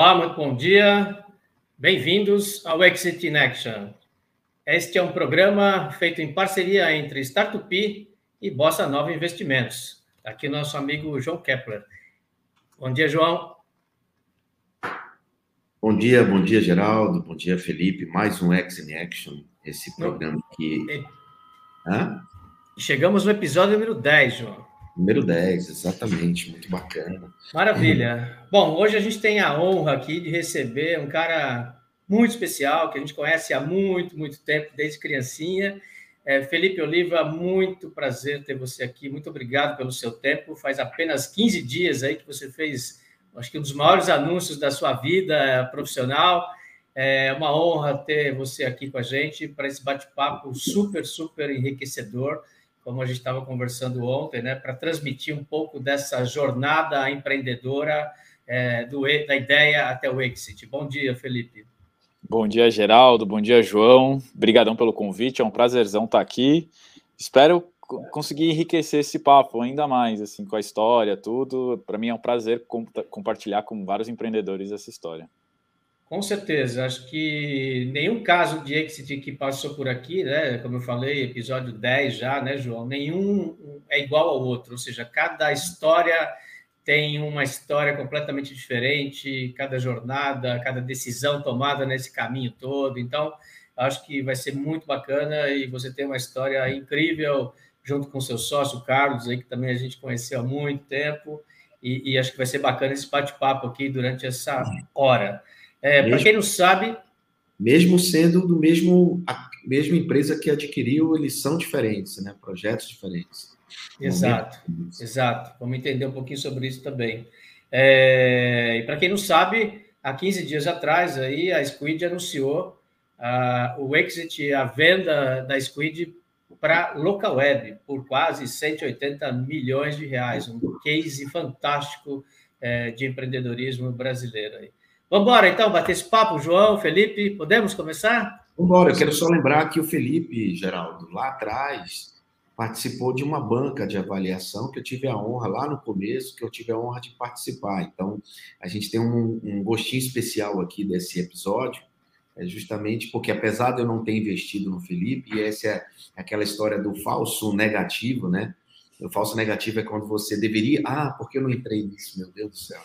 Olá, muito bom dia. Bem-vindos ao Exit in Action. Este é um programa feito em parceria entre Startup e Bossa Nova Investimentos. Aqui nosso amigo João Kepler. Bom dia, João. Bom dia, bom dia, Geraldo. Bom dia, Felipe. Mais um Exit in Action, esse programa aqui. Hã? Chegamos no episódio número 10, João. Número 10, exatamente, muito bacana. Maravilha. Bom, hoje a gente tem a honra aqui de receber um cara muito especial, que a gente conhece há muito, muito tempo, desde criancinha. É, Felipe Oliva, muito prazer ter você aqui, muito obrigado pelo seu tempo. Faz apenas 15 dias aí que você fez, acho que um dos maiores anúncios da sua vida profissional. É uma honra ter você aqui com a gente para esse bate-papo super, super enriquecedor como a gente estava conversando ontem, né, para transmitir um pouco dessa jornada empreendedora é, do, da ideia até o exit. Bom dia, Felipe. Bom dia, Geraldo. Bom dia, João. Obrigadão pelo convite. É um prazerzão estar aqui. Espero conseguir enriquecer esse papo ainda mais, assim, com a história, tudo. Para mim é um prazer compartilhar com vários empreendedores essa história. Com certeza, acho que nenhum caso de exit que passou por aqui, né, como eu falei, episódio 10 já, né, João, nenhum é igual ao outro, ou seja, cada história tem uma história completamente diferente, cada jornada, cada decisão tomada nesse caminho todo. Então, acho que vai ser muito bacana e você tem uma história incrível junto com seu sócio Carlos aí que também a gente conheceu há muito tempo e, e acho que vai ser bacana esse bate-papo aqui durante essa hora. É, Para quem não sabe. Mesmo sendo do mesmo a mesma empresa que adquiriu, eles são diferentes, né? Projetos diferentes. Exato, exato. Vamos entender um pouquinho sobre isso também. É, e para quem não sabe, há 15 dias atrás aí a Squid anunciou uh, o exit, a venda da Squid para local web por quase 180 milhões de reais, um case fantástico é, de empreendedorismo brasileiro. Aí. Vamos embora, então, bater esse papo, João, Felipe, podemos começar? Vamos embora, eu quero só lembrar que o Felipe, Geraldo, lá atrás, participou de uma banca de avaliação que eu tive a honra, lá no começo, que eu tive a honra de participar. Então, a gente tem um, um gostinho especial aqui desse episódio, é justamente porque, apesar de eu não ter investido no Felipe, e essa é aquela história do falso negativo, né? O falso negativo é quando você deveria. Ah, porque eu não entrei nisso, meu Deus do céu.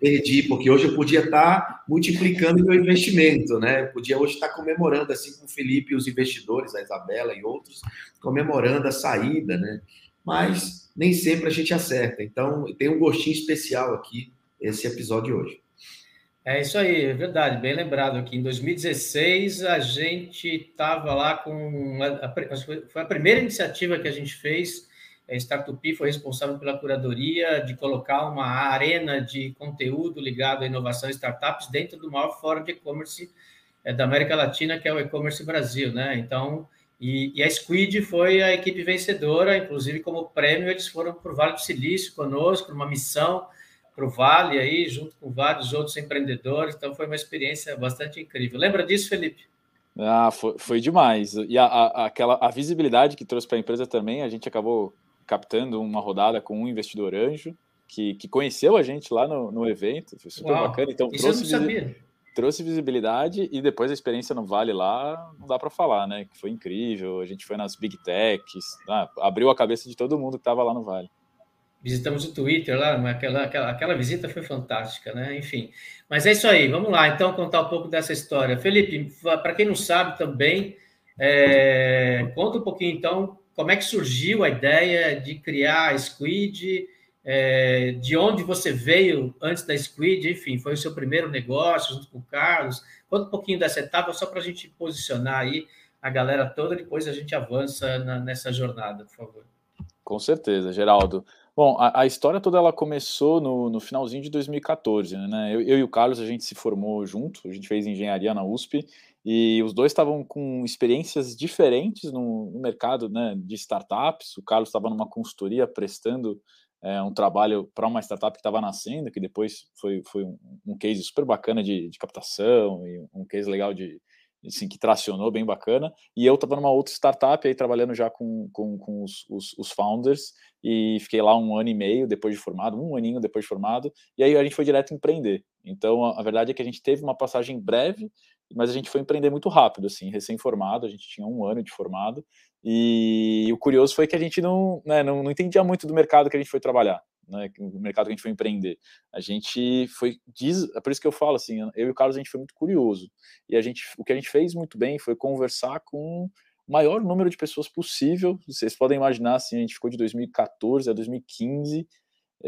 Perdi, porque hoje eu podia estar multiplicando meu investimento, né? Eu podia hoje estar comemorando, assim com o Felipe e os investidores, a Isabela e outros, comemorando a saída, né? Mas nem sempre a gente acerta. Então, tem um gostinho especial aqui esse episódio hoje. É isso aí, é verdade, bem lembrado aqui. Em 2016, a gente estava lá com. A, a, foi a primeira iniciativa que a gente fez a Startup foi responsável pela curadoria de colocar uma arena de conteúdo ligado à inovação e startups dentro do maior fórum de e-commerce é, da América Latina, que é o E-Commerce Brasil, né? Então, e, e, a Squid foi a equipe vencedora, inclusive como prêmio, eles foram para o Vale do Silício conosco, numa missão para o Vale aí, junto com vários outros empreendedores, então foi uma experiência bastante incrível. Lembra disso, Felipe? Ah, foi, foi demais. E a, a, aquela, a visibilidade que trouxe para a empresa também, a gente acabou captando uma rodada com um investidor anjo que, que conheceu a gente lá no, no evento, foi super Uau, bacana. Então trouxe, trouxe visibilidade e depois a experiência no Vale lá, não dá para falar, né? Que foi incrível. A gente foi nas Big Techs, ah, abriu a cabeça de todo mundo que estava lá no Vale. Visitamos o Twitter lá, aquela, aquela, aquela visita foi fantástica, né? Enfim. Mas é isso aí, vamos lá então contar um pouco dessa história. Felipe, para quem não sabe também, é, conta um pouquinho então como é que surgiu a ideia de criar a Squid, é, de onde você veio antes da Squid, enfim, foi o seu primeiro negócio junto com o Carlos. Conta um pouquinho dessa etapa, só para a gente posicionar aí a galera toda, depois a gente avança na, nessa jornada, por favor. Com certeza, Geraldo. Bom, a, a, história toda ela começou no, no finalzinho de 2014, né? Eu, eu, e o Carlos a gente se formou junto, a gente fez engenharia na USP e os dois estavam com experiências diferentes no, no mercado né, de startups. O Carlos estava numa consultoria prestando é, um trabalho para uma startup que estava nascendo, que depois foi, foi um, um case super bacana de, de captação e um case legal de, assim, que tracionou bem bacana. E eu estava numa outra startup aí trabalhando já com, com, com os, os, os, founders e fiquei lá um ano e meio depois de formado, um aninho depois de formado, e aí a gente foi direto empreender. Então a, a verdade é que a gente teve uma passagem breve, mas a gente foi empreender muito rápido, assim, recém-formado, a gente tinha um ano de formado, e o curioso foi que a gente não, né, não, não entendia muito do mercado que a gente foi trabalhar né, o mercado que a gente foi empreender. A gente foi, diz, é por isso que eu falo assim, eu e o Carlos a gente foi muito curioso e a gente, o que a gente fez muito bem foi conversar com o maior número de pessoas possível. Vocês podem imaginar assim, a gente ficou de 2014 a 2015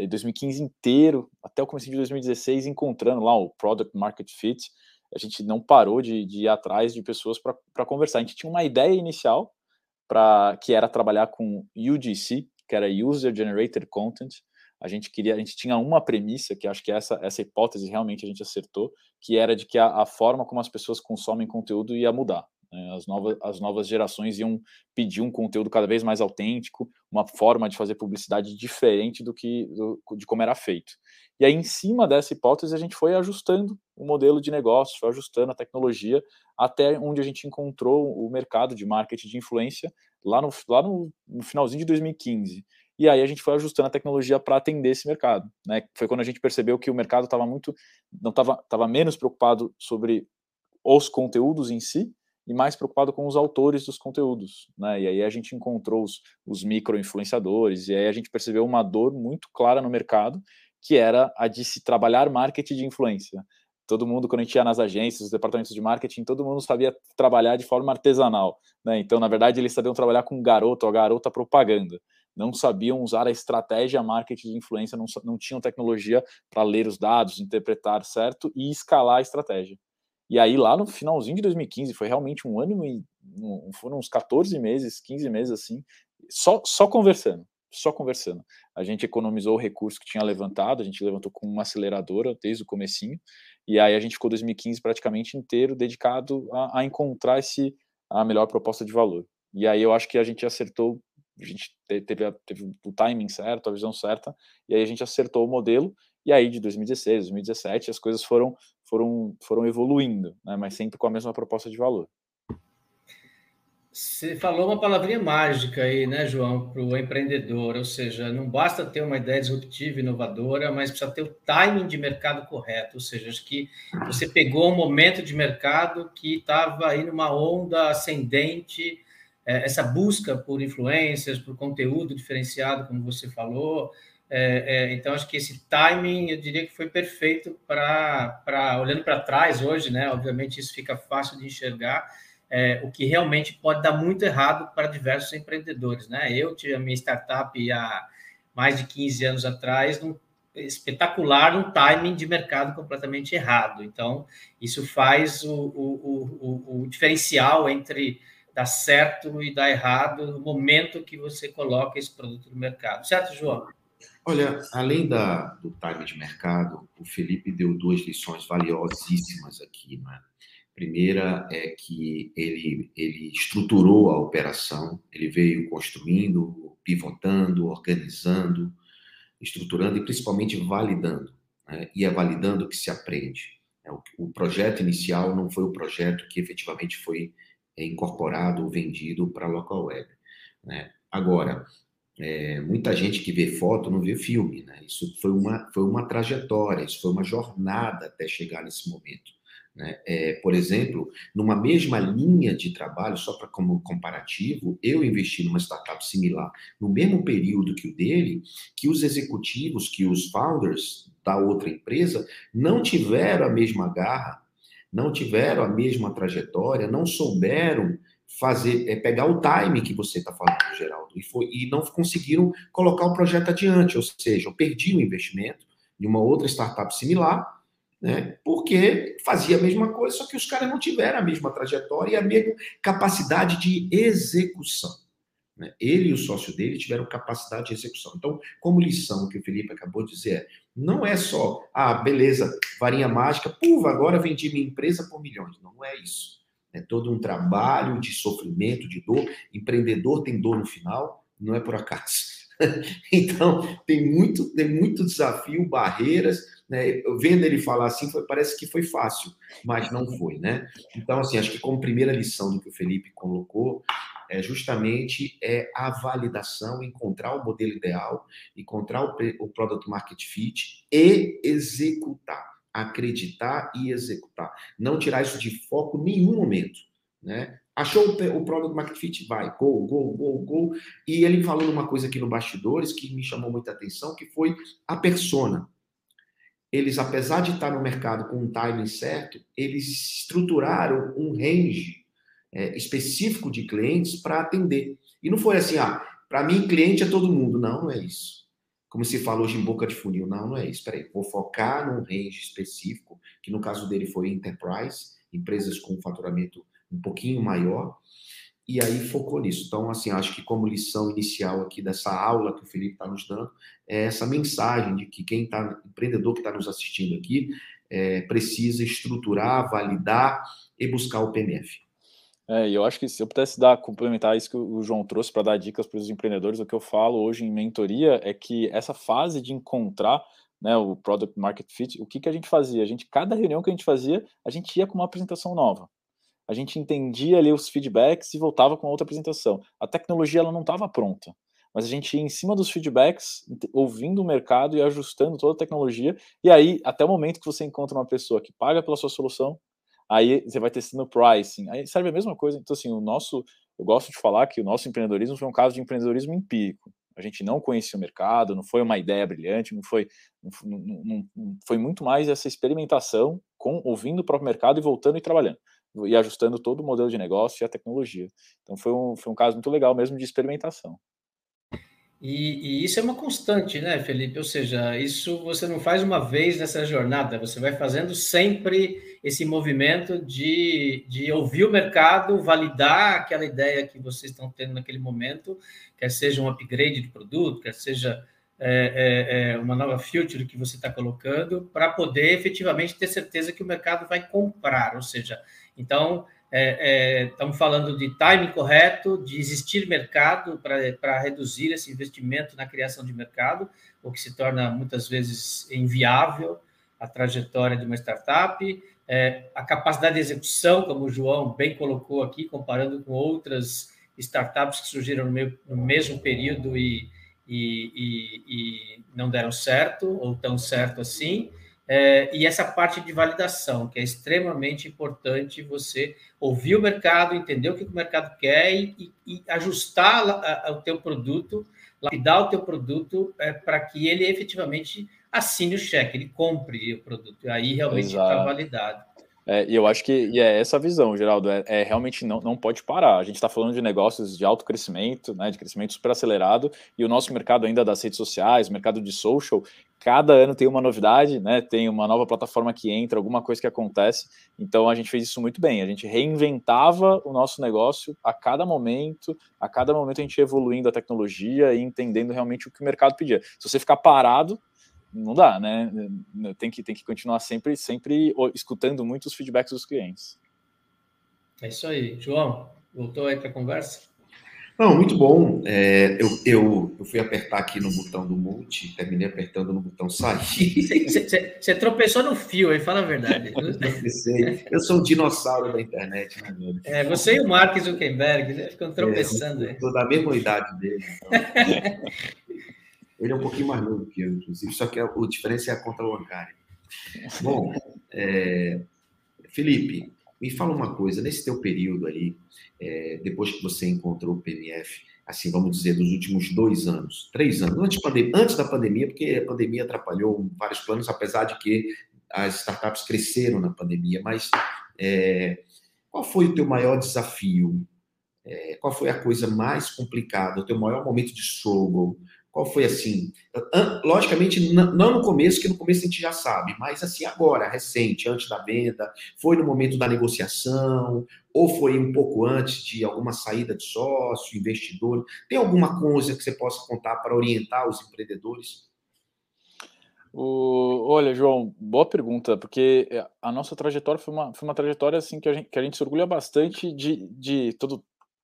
2015 eh, inteiro, até o começo de 2016, encontrando lá o Product Market Fit, a gente não parou de, de ir atrás de pessoas para conversar. A gente tinha uma ideia inicial, para que era trabalhar com UGC, que era User Generated Content, a gente queria, a gente tinha uma premissa, que acho que essa, essa hipótese realmente a gente acertou, que era de que a, a forma como as pessoas consomem conteúdo ia mudar. Né? As, novas, as novas gerações iam pedir um conteúdo cada vez mais autêntico, uma forma de fazer publicidade diferente do que do, de como era feito. E aí, em cima dessa hipótese, a gente foi ajustando o modelo de negócio, foi ajustando a tecnologia até onde a gente encontrou o mercado de marketing de influência lá no, lá no, no finalzinho de 2015. E aí a gente foi ajustando a tecnologia para atender esse mercado. Né? Foi quando a gente percebeu que o mercado estava muito, não estava tava menos preocupado sobre os conteúdos em si e mais preocupado com os autores dos conteúdos. Né? E aí a gente encontrou os, os micro-influenciadores, e aí a gente percebeu uma dor muito clara no mercado, que era a de se trabalhar marketing de influência. Todo mundo, quando a gente ia nas agências, os departamentos de marketing, todo mundo sabia trabalhar de forma artesanal. Né? Então, na verdade, eles sabiam trabalhar com garoto, a garota propaganda não sabiam usar a estratégia marketing de influência, não, não tinham tecnologia para ler os dados, interpretar certo e escalar a estratégia. E aí, lá no finalzinho de 2015, foi realmente um ano e foram uns 14 meses, 15 meses assim, só, só conversando, só conversando. A gente economizou o recurso que tinha levantado, a gente levantou com uma aceleradora desde o comecinho, e aí a gente ficou 2015 praticamente inteiro dedicado a, a encontrar esse, a melhor proposta de valor. E aí eu acho que a gente acertou a gente teve, teve o timing certo, a visão certa, e aí a gente acertou o modelo, e aí de 2016, 2017, as coisas foram, foram, foram evoluindo, né, mas sempre com a mesma proposta de valor. Você falou uma palavrinha mágica aí, né, João, para o empreendedor, ou seja, não basta ter uma ideia disruptiva, inovadora, mas precisa ter o timing de mercado correto, ou seja, acho que você pegou um momento de mercado que estava aí numa onda ascendente, é, essa busca por influências, por conteúdo diferenciado, como você falou. É, é, então, acho que esse timing, eu diria que foi perfeito para, olhando para trás hoje, né? Obviamente, isso fica fácil de enxergar, é, o que realmente pode dar muito errado para diversos empreendedores, né? Eu tive a minha startup há mais de 15 anos atrás, num, espetacular, um timing de mercado completamente errado. Então, isso faz o, o, o, o diferencial entre dar certo e dar errado no momento que você coloca esse produto no mercado. Certo, João? Olha, além da, do time de mercado, o Felipe deu duas lições valiosíssimas aqui. Né? Primeira é que ele, ele estruturou a operação, ele veio construindo, pivotando, organizando, estruturando e principalmente validando. Né? E é validando que se aprende. É, o projeto inicial não foi o projeto que efetivamente foi é incorporado ou vendido para a local web. Né? Agora, é, muita gente que vê foto não vê filme, né? Isso foi uma, foi uma trajetória, isso foi uma jornada até chegar nesse momento. Né? É, por exemplo, numa mesma linha de trabalho, só para como comparativo, eu investi numa startup similar no mesmo período que o dele, que os executivos, que os founders da outra empresa não tiveram a mesma garra não tiveram a mesma trajetória, não souberam fazer, é, pegar o time que você está falando, Geraldo, e, foi, e não conseguiram colocar o projeto adiante, ou seja, eu perdi o investimento de uma outra startup similar, né, porque fazia a mesma coisa, só que os caras não tiveram a mesma trajetória e a mesma capacidade de execução. Né? Ele e o sócio dele tiveram capacidade de execução. Então, como lição que o Felipe acabou de dizer, não é só, ah, beleza, varinha mágica, puva, agora vendi minha empresa por milhões. Não é isso. É todo um trabalho de sofrimento, de dor. Empreendedor tem dor no final, não é por acaso. então, tem muito, tem muito desafio, barreiras, né? Vendo ele falar assim, foi, parece que foi fácil, mas não foi, né? Então, assim, acho que como primeira lição do que o Felipe colocou, é justamente é a validação, encontrar o modelo ideal, encontrar o, o product market fit e executar, acreditar e executar. Não tirar isso de foco em nenhum momento, né? Achou o product market fit? Vai, go, go, go, go. E ele falou uma coisa aqui no bastidores que me chamou muita atenção, que foi a persona. Eles, apesar de estar no mercado com um timing certo, eles estruturaram um range é, específico de clientes para atender. E não foi assim, ah, para mim cliente é todo mundo. Não, não é isso. Como se fala hoje em boca de funil. Não, não é isso. Espera aí, vou focar num range específico, que no caso dele foi enterprise, empresas com faturamento um pouquinho maior, e aí focou nisso. Então, assim, acho que como lição inicial aqui dessa aula que o Felipe está nos dando, é essa mensagem de que quem está, empreendedor que está nos assistindo aqui, é, precisa estruturar, validar e buscar o PMF. É, e eu acho que se eu pudesse dar, complementar isso que o João trouxe para dar dicas para os empreendedores, o que eu falo hoje em mentoria é que essa fase de encontrar né, o product market fit, o que, que a gente fazia? A gente, cada reunião que a gente fazia, a gente ia com uma apresentação nova a gente entendia ali os feedbacks e voltava com outra apresentação. A tecnologia ela não estava pronta, mas a gente ia em cima dos feedbacks, ouvindo o mercado e ajustando toda a tecnologia. E aí, até o momento que você encontra uma pessoa que paga pela sua solução, aí você vai testando pricing. Aí serve a mesma coisa. Então, assim, o nosso, eu gosto de falar que o nosso empreendedorismo foi um caso de empreendedorismo empírico. A gente não conhecia o mercado, não foi uma ideia brilhante, não foi, não, não, não foi muito mais essa experimentação com ouvindo o próprio mercado e voltando e trabalhando e ajustando todo o modelo de negócio e a tecnologia. Então foi um, foi um caso muito legal mesmo de experimentação. E, e, isso é uma constante, né, Felipe? Ou seja, isso você não faz uma vez nessa jornada, você vai fazendo sempre esse movimento de, de ouvir o mercado, validar aquela ideia que vocês estão tendo naquele momento, quer seja um upgrade de produto, quer seja é, é, é uma nova feature que você está colocando, para poder efetivamente ter certeza que o mercado vai comprar, ou seja, então, é, é, estamos falando de timing correto, de existir mercado para reduzir esse investimento na criação de mercado, o que se torna muitas vezes inviável a trajetória de uma startup, é, a capacidade de execução, como o João bem colocou aqui, comparando com outras startups que surgiram no, meio, no mesmo período e, e, e, e não deram certo, ou tão certo assim, é, e essa parte de validação, que é extremamente importante você ouvir o mercado, entender o que o mercado quer e, e ajustar o teu produto, lapidar o teu produto é, para que ele efetivamente assine o cheque, ele compre o produto. E aí realmente está validado. É, e eu acho que e é essa a visão, Geraldo, é, é, realmente não, não pode parar. A gente está falando de negócios de alto crescimento, né, de crescimento super acelerado, e o nosso mercado ainda das redes sociais, mercado de social, cada ano tem uma novidade, né, tem uma nova plataforma que entra, alguma coisa que acontece. Então a gente fez isso muito bem. A gente reinventava o nosso negócio a cada momento, a cada momento a gente evoluindo a tecnologia e entendendo realmente o que o mercado pedia. Se você ficar parado, não dá, né? Tem que, tem que continuar sempre, sempre escutando muito os feedbacks dos clientes. É isso aí. João, voltou aí para a conversa? Não, muito bom. É, eu, eu, eu, fui apertar aqui no botão do multi, terminei apertando no botão sair. Você tropeçou no fio aí, fala a verdade. eu sou um dinossauro da internet, né, meu? É, você e o Mark Zuckerberg né, ficam tropeçando. É, eu sou da mesma idade dele. Então. Ele é um pouquinho mais novo que eu, inclusive, só que a, a diferença é a conta bancária. Bom, é, Felipe, me fala uma coisa, nesse teu período aí, é, depois que você encontrou o PMF, assim, vamos dizer, dos últimos dois anos, três anos, antes, antes da pandemia, porque a pandemia atrapalhou vários planos, apesar de que as startups cresceram na pandemia, mas é, qual foi o teu maior desafio? É, qual foi a coisa mais complicada, o teu maior momento de struggle? Qual foi assim? Logicamente, não no começo, que no começo a gente já sabe, mas assim agora, recente, antes da venda, foi no momento da negociação, ou foi um pouco antes de alguma saída de sócio, investidor? Tem alguma coisa que você possa contar para orientar os empreendedores? O, olha, João, boa pergunta, porque a nossa trajetória foi uma, foi uma trajetória assim que a gente, que a gente se orgulha bastante de, de todo,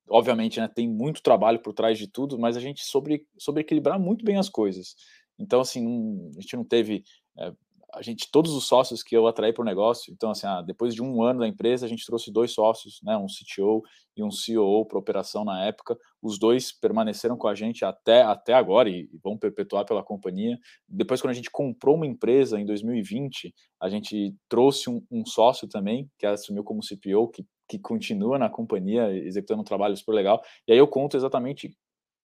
obviamente, né, tem muito trabalho por trás de tudo, mas a gente sobre, sobre equilibrar muito bem as coisas. Então, assim, a gente não teve. É, a gente, todos os sócios que eu atraí para o negócio, então, assim, ah, depois de um ano da empresa, a gente trouxe dois sócios, né, um CTO e um COO para operação na época. Os dois permaneceram com a gente até, até agora e, e vão perpetuar pela companhia. Depois, quando a gente comprou uma empresa em 2020, a gente trouxe um, um sócio também, que assumiu como CPO, que, que continua na companhia, executando um trabalho super legal. E aí eu conto exatamente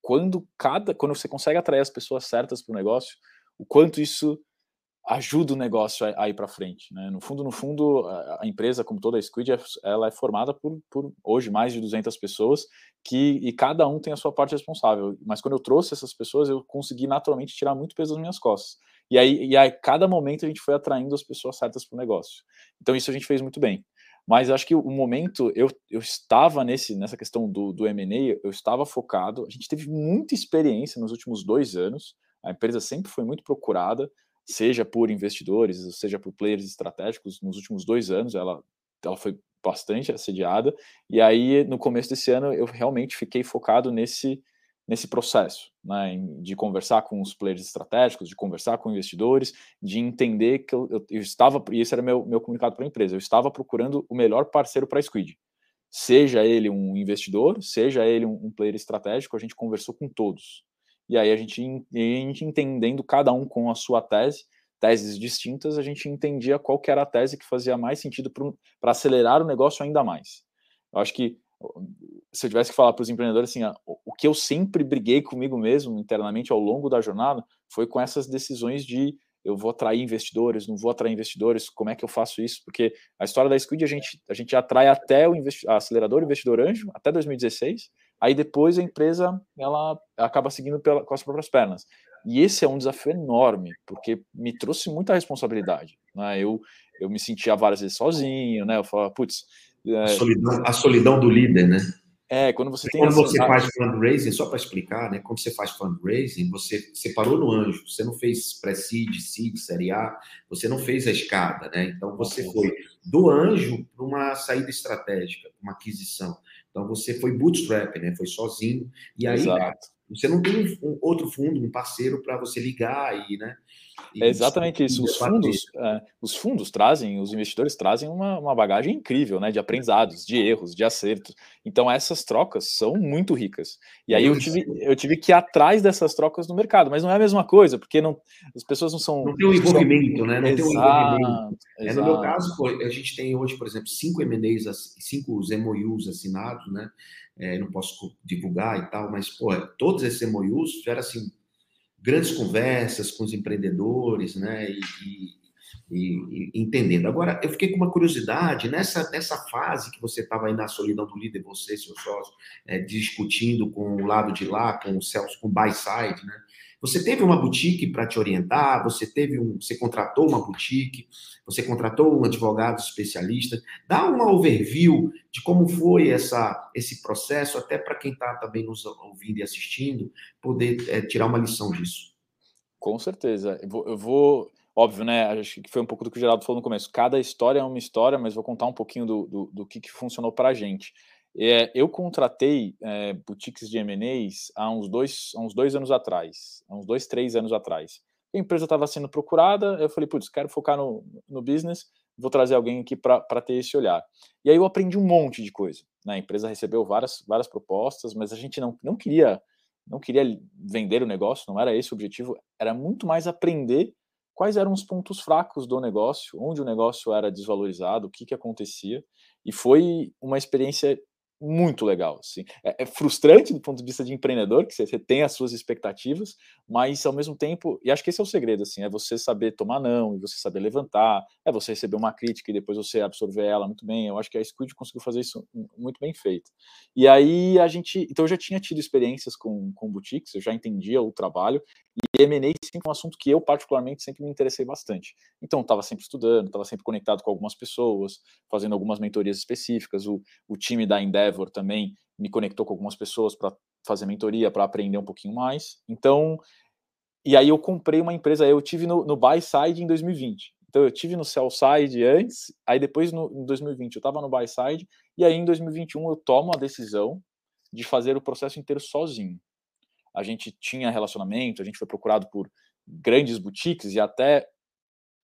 quando cada, quando você consegue atrair as pessoas certas para o negócio, o quanto isso ajuda o negócio a, a ir para frente. Né? No fundo, no fundo, a, a, empresa, como toda a Squid, é, ela é formada por, por, hoje mais de 200 pessoas que e cada um tem a sua parte responsável. Mas quando eu trouxe essas pessoas, eu consegui naturalmente tirar muito peso das minhas costas. E aí, e aí cada momento a gente foi atraindo as pessoas certas para o negócio. Então isso a gente fez muito bem. Mas acho que o momento eu, eu estava nesse nessa questão do, do M&A, eu estava focado. A gente teve muita experiência nos últimos dois anos. A empresa sempre foi muito procurada seja por investidores, seja por players estratégicos, nos últimos dois anos ela, ela foi bastante assediada, e aí no começo desse ano eu realmente fiquei focado nesse, nesse processo, né, de conversar com os players estratégicos, de conversar com investidores, de entender que eu, eu, eu estava, e esse era meu, meu comunicado para a empresa, eu estava procurando o melhor parceiro para a Squid, seja ele um investidor, seja ele um, um player estratégico, a gente conversou com todos, e aí a gente, a gente entendendo cada um com a sua tese, teses distintas, a gente entendia qual era a tese que fazia mais sentido para acelerar o negócio ainda mais. Eu acho que se eu tivesse que falar para os empreendedores assim, o que eu sempre briguei comigo mesmo internamente ao longo da jornada foi com essas decisões de eu vou atrair investidores, não vou atrair investidores, como é que eu faço isso? Porque a história da Squid a gente, a gente atrai até o acelerador investidor anjo, até 2016, Aí depois a empresa ela acaba seguindo pela, com as próprias pernas. E esse é um desafio enorme, porque me trouxe muita responsabilidade. Né? Eu, eu me sentia várias vezes sozinho, né? Eu falava, putz. É... A, solidão, a, solidão, do líder, né? É, quando você tem. Quando essa... você faz fundraising, só para explicar, né? Quando você faz fundraising, você, você parou no anjo, você não fez pré-seed, seed, série A, você não fez a escada, né? Então você foi do anjo para uma saída estratégica, uma aquisição. Então você foi bootstrap, né? Foi sozinho. E aí, Exato. você não tem um, outro fundo, um parceiro para você ligar e, né? É exatamente isso. Os fundos, é, os fundos trazem, os investidores trazem uma, uma bagagem incrível, né? De aprendizados, de erros, de acertos. Então essas trocas são muito ricas. E aí eu tive, eu tive que ir atrás dessas trocas no mercado, mas não é a mesma coisa, porque não, as pessoas não são. Não tem um envolvimento, né? Não exato, tem um envolvimento. É, no meu caso, a gente tem hoje, por exemplo, cinco MNEs, cinco MOUs assinados, né? É, não posso divulgar e tal, mas, pô, todos esses MOUs geram assim grandes conversas com os empreendedores, né? E, e, e, entendendo. Agora, eu fiquei com uma curiosidade, nessa, nessa fase que você estava aí na solidão do líder, você, seu sócio, é, discutindo com o lado de lá, com o Celso, com o buy side, né? Você teve uma boutique para te orientar, você teve um, você contratou uma boutique, você contratou um advogado especialista. Dá uma overview de como foi essa, esse processo, até para quem está também nos ouvindo e assistindo, poder é, tirar uma lição disso. Com certeza. Eu vou, eu vou, óbvio, né? Acho que foi um pouco do que o Geraldo falou no começo. Cada história é uma história, mas vou contar um pouquinho do, do, do que, que funcionou para a gente. É, eu contratei é, boutiques de M&As há uns dois, há uns dois anos atrás, há uns dois, três anos atrás. A empresa estava sendo procurada, eu falei, putz, quero focar no, no business, vou trazer alguém aqui para ter esse olhar. E aí eu aprendi um monte de coisa. Né? A empresa recebeu várias, várias propostas, mas a gente não, não queria não queria vender o negócio, não era esse o objetivo, era muito mais aprender quais eram os pontos fracos do negócio, onde o negócio era desvalorizado, o que, que acontecia. E foi uma experiência muito legal. Assim. É, é, frustrante do ponto de vista de empreendedor, que você tem as suas expectativas, mas ao mesmo tempo, e acho que esse é o segredo, assim, é você saber tomar não, e você saber levantar, é você receber uma crítica e depois você absorver ela muito bem. Eu acho que a Squid conseguiu fazer isso muito bem feito. E aí a gente, então eu já tinha tido experiências com, com boutiques, eu já entendia o trabalho, e M&A sempre é um assunto que eu particularmente sempre me interessei bastante. Então estava sempre estudando, estava sempre conectado com algumas pessoas, fazendo algumas mentorias específicas. O, o time da Endeavor também me conectou com algumas pessoas para fazer mentoria, para aprender um pouquinho mais. Então, e aí eu comprei uma empresa, eu tive no, no buy side em 2020. Então eu tive no sell side antes, aí depois no, em 2020 eu estava no buy side e aí em 2021 eu tomo a decisão de fazer o processo inteiro sozinho a gente tinha relacionamento, a gente foi procurado por grandes boutiques e até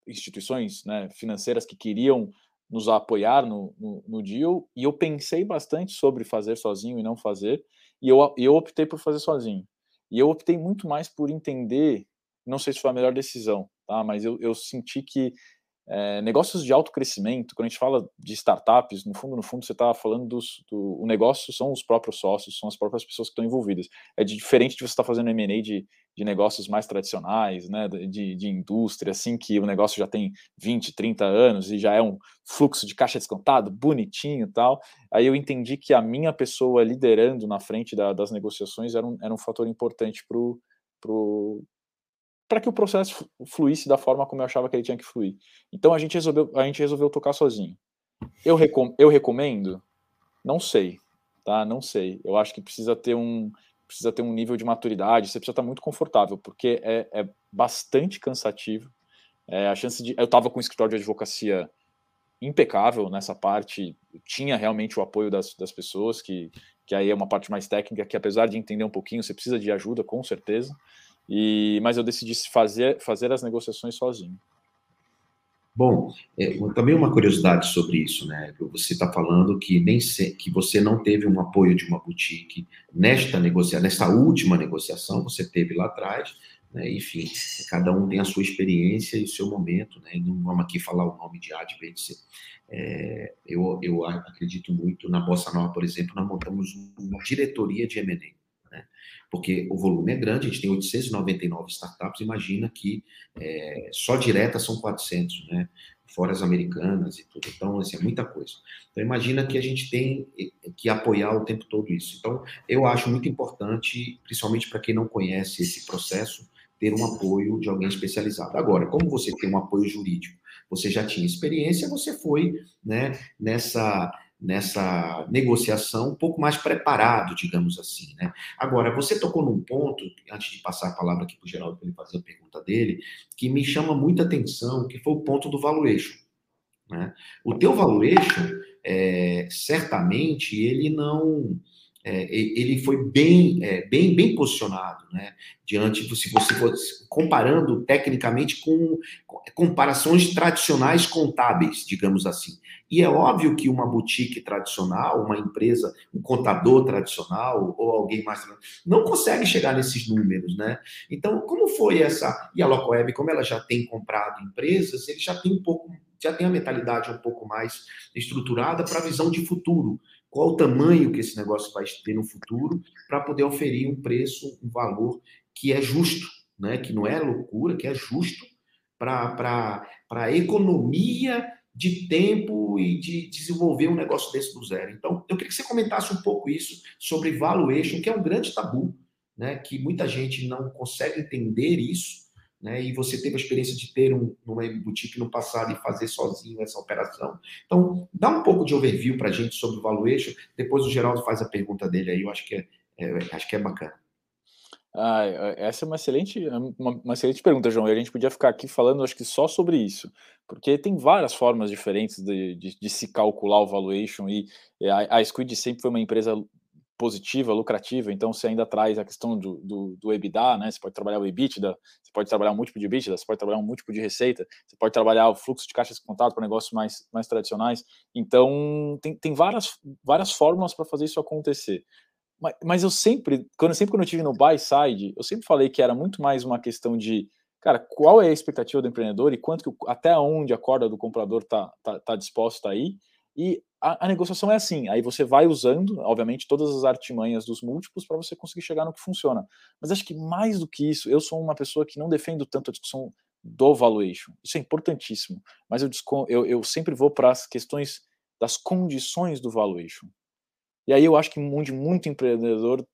instituições né, financeiras que queriam nos apoiar no, no, no, deal, e eu pensei bastante sobre fazer sozinho e não fazer, e eu, eu optei por fazer sozinho. E eu optei muito mais por entender, não sei se foi a melhor decisão, tá? mas eu, eu senti que é, negócios de alto crescimento, quando a gente fala de startups, no fundo, no fundo, você está falando dos, do o negócio são os próprios sócios, são as próprias pessoas que estão envolvidas. É diferente de você estar tá fazendo M&A de, de negócios mais tradicionais, né, de, de indústria, assim, que o negócio já tem 20, 30 anos e já é um fluxo de caixa descontado, bonitinho e tal. Aí eu entendi que a minha pessoa liderando na frente da, das negociações era um, era um fator importante para o para que o processo fluísse da forma como eu achava que ele tinha que fluir. Então a gente resolveu, a gente resolveu tocar sozinho. Eu, recom eu recomendo? Não sei, tá? Não sei. Eu acho que precisa ter um precisa ter um nível de maturidade. Você precisa estar muito confortável, porque é, é bastante cansativo. É, a chance de eu estava com um escritório de advocacia impecável nessa parte, tinha realmente o apoio das, das pessoas, que, que aí é uma parte mais técnica, que apesar de entender um pouquinho, você precisa de ajuda, com certeza. E, mas eu decidi fazer, fazer as negociações sozinho. Bom, é, também uma curiosidade sobre isso, né? Você está falando que nem se, que você não teve um apoio de uma boutique nesta negociação, nesta última negociação, você teve lá atrás, né? Enfim, cada um tem a sua experiência e o seu momento, né? Não vamos aqui falar o nome de A. É, eu, eu acredito muito na Bossa Nova, por exemplo, nós montamos uma diretoria de M&A porque o volume é grande, a gente tem 899 startups, imagina que é, só direta são 400, né? Fora as americanas e tudo. Então, assim, é muita coisa. Então, imagina que a gente tem que apoiar o tempo todo isso. Então, eu acho muito importante, principalmente para quem não conhece esse processo, ter um apoio de alguém especializado. Agora, como você tem um apoio jurídico, você já tinha experiência, você foi né, nessa nessa negociação um pouco mais preparado, digamos assim. Né? Agora, você tocou num ponto, antes de passar a palavra aqui para o Geraldo para ele fazer a pergunta dele, que me chama muita atenção, que foi o ponto do valuation. Né? O teu valuation, é, certamente, ele não é, ele foi bem, é, bem, bem posicionado, né? Diante, se você for comparando tecnicamente com comparações tradicionais contábeis, digamos assim. E é óbvio que uma boutique tradicional, uma empresa, um contador tradicional ou alguém mais não consegue chegar nesses números, né? Então, como foi essa? E a Locoweb, como ela já tem comprado empresas, ele já tem um pouco, já tem a mentalidade um pouco mais estruturada para a visão de futuro qual o tamanho que esse negócio vai ter no futuro para poder oferir um preço, um valor que é justo, né? que não é loucura, que é justo para a economia de tempo e de desenvolver um negócio desse do zero. Então, eu queria que você comentasse um pouco isso sobre valuation, que é um grande tabu, né? que muita gente não consegue entender isso, né? E você teve a experiência de ter um, uma boutique no passado e fazer sozinho essa operação. Então, dá um pouco de overview para a gente sobre o valuation. Depois o Geraldo faz a pergunta dele aí. Eu acho que é, é acho que é bacana. Ah, essa é uma excelente, uma, uma, excelente pergunta, João. E a gente podia ficar aqui falando, acho que só sobre isso, porque tem várias formas diferentes de, de, de se calcular o valuation. E a, a Squid sempre foi uma empresa positiva, lucrativa, então você ainda traz a questão do, do, do, EBITDA, né? Você pode trabalhar o EBITDA, você pode trabalhar um múltiplo de EBITDA, você pode trabalhar um múltiplo de receita, você pode trabalhar o fluxo de caixas de contato para negócios mais, mais tradicionais. Então, tem, tem várias, várias fórmulas para fazer isso acontecer. Mas, mas eu sempre, quando sempre quando eu tive no buy side, eu sempre falei que era muito mais uma questão de cara, qual é a expectativa do empreendedor e quanto que, até onde a corda do comprador está tá, tá disposta a e a, a, negociação é assim, aí você vai usando, obviamente, todas as artimanhas dos múltiplos para você conseguir chegar no que funciona. Mas acho que mais do que isso, eu sou uma pessoa que não defendo tanto a discussão do valuation. Isso é importantíssimo, mas eu, eu, eu sempre vou para as questões das condições do valuation. E aí eu acho que muito, muito empreendedor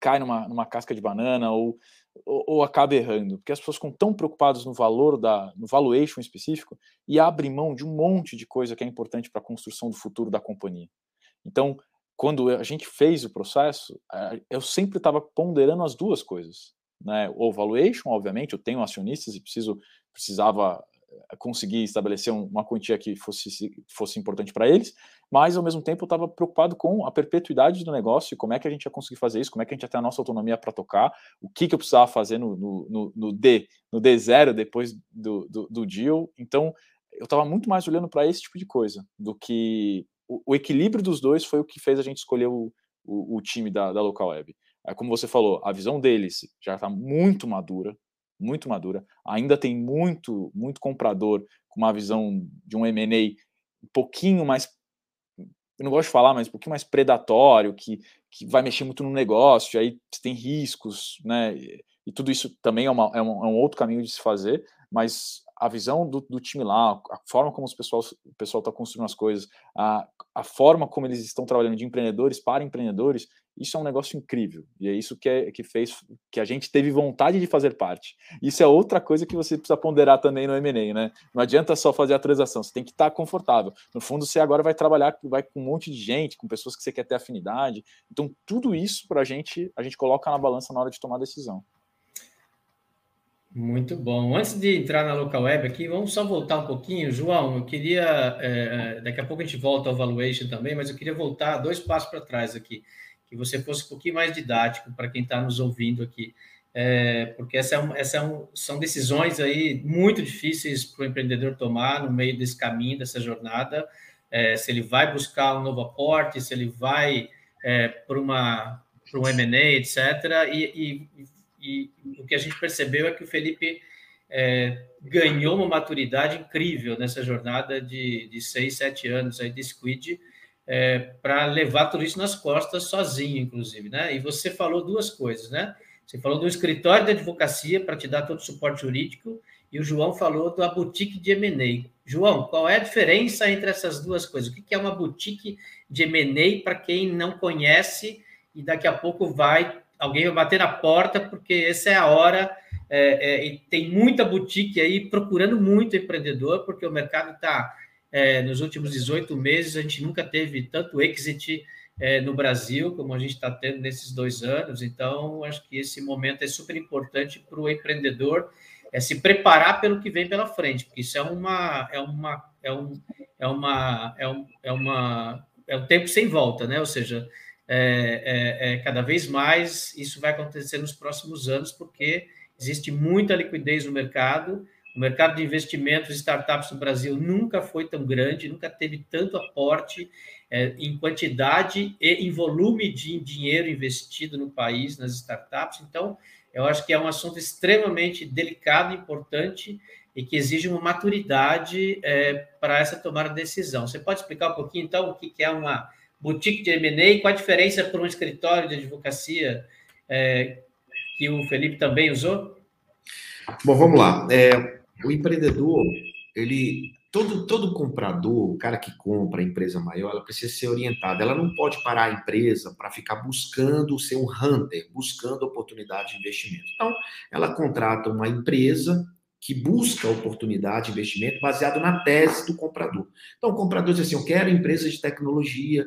cai numa, numa casca de banana ou ou, ou acaba errando, porque as pessoas ficam tão preocupadas no valor da, no valuation específico e abrem mão de um monte de coisa que é importante para a construção do futuro da companhia. Então, quando a gente fez o processo, eu sempre estava ponderando as duas coisas, né? O valuation, obviamente, eu tenho acionistas e preciso precisava conseguir estabelecer uma quantia que fosse, fosse importante para eles, mas ao mesmo tempo eu estava preocupado com a perpetuidade do negócio, como é que a gente ia conseguir fazer isso, como é que a gente ia ter a nossa autonomia para tocar, o que, que eu precisava fazer no, no, no, D, no D0 depois do, do, do deal. Então, eu estava muito mais olhando para esse tipo de coisa do que o, o, equilíbrio dos dois foi o que fez a gente escolher o, o, o time da, da Local Web. Como você falou, a visão deles já está muito madura, muito madura. Ainda tem muito, muito comprador com uma visão de um M&A um pouquinho mais eu não gosto de falar, mas um pouquinho mais predatório, que, que vai mexer muito no negócio, aí tem riscos, né? E, tudo isso também é, uma, é, um, é, um, outro caminho de se fazer, mas a visão do, do time lá, a forma como os pessoal, o pessoal está construindo as coisas, a, a forma como eles estão trabalhando de empreendedores para empreendedores, isso é um negócio incrível. E é isso que, é, que fez que a gente teve vontade de fazer parte. Isso é outra coisa que você precisa ponderar também no M&A, né? Não adianta só fazer a transação, você tem que estar confortável. No fundo, você agora vai trabalhar vai com um monte de gente, com pessoas que você quer ter afinidade. Então, tudo isso para a gente, a gente coloca na balança na hora de tomar a decisão. Muito bom. Antes de entrar na local web aqui, vamos só voltar um pouquinho. João, eu queria. É, daqui a pouco a gente volta ao valuation também, mas eu queria voltar dois passos para trás aqui que você fosse um pouquinho mais didático para quem está nos ouvindo aqui, é, porque essa, é um, essa é um, são decisões aí muito difíceis para o empreendedor tomar no meio desse caminho, dessa jornada, é, se ele vai buscar um novo aporte, se ele vai é, para uma para um M&A, etc. E, e, e, o que a gente percebeu é que o Felipe é, ganhou uma maturidade incrível nessa jornada de, de seis, sete anos aí de Squid, é, para levar tudo isso nas costas sozinho, inclusive, né? E você falou duas coisas, né? Você falou do escritório de advocacia para te dar todo o suporte jurídico e o João falou da boutique de M&A. João, qual é a diferença entre essas duas coisas? O que é uma boutique de M&A para quem não conhece e daqui a pouco vai alguém vai bater na porta porque essa é a hora é, é, e tem muita boutique aí procurando muito empreendedor porque o mercado está é, nos últimos 18 meses, a gente nunca teve tanto exit é, no Brasil como a gente está tendo nesses dois anos. Então, acho que esse momento é super importante para o empreendedor é se preparar pelo que vem pela frente, porque isso é uma é uma é um é uma é, um, é uma é um tempo sem volta, né? Ou seja, é, é, é, cada vez mais isso vai acontecer nos próximos anos, porque existe muita liquidez no mercado o mercado de investimentos e startups no Brasil nunca foi tão grande, nunca teve tanto aporte é, em quantidade e em volume de dinheiro investido no país nas startups. Então, eu acho que é um assunto extremamente delicado, importante e que exige uma maturidade é, para essa tomada de decisão. Você pode explicar um pouquinho, então, o que é uma boutique de M&A qual a diferença para um escritório de advocacia é, que o Felipe também usou? Bom, vamos lá. É, o empreendedor, ele todo todo comprador, o cara que compra a empresa maior, ela precisa ser orientada. Ela não pode parar a empresa para ficar buscando ser um hunter, buscando oportunidade de investimento. Então, ela contrata uma empresa que busca oportunidade de investimento baseado na tese do comprador. Então, o comprador diz assim: eu quero empresa de tecnologia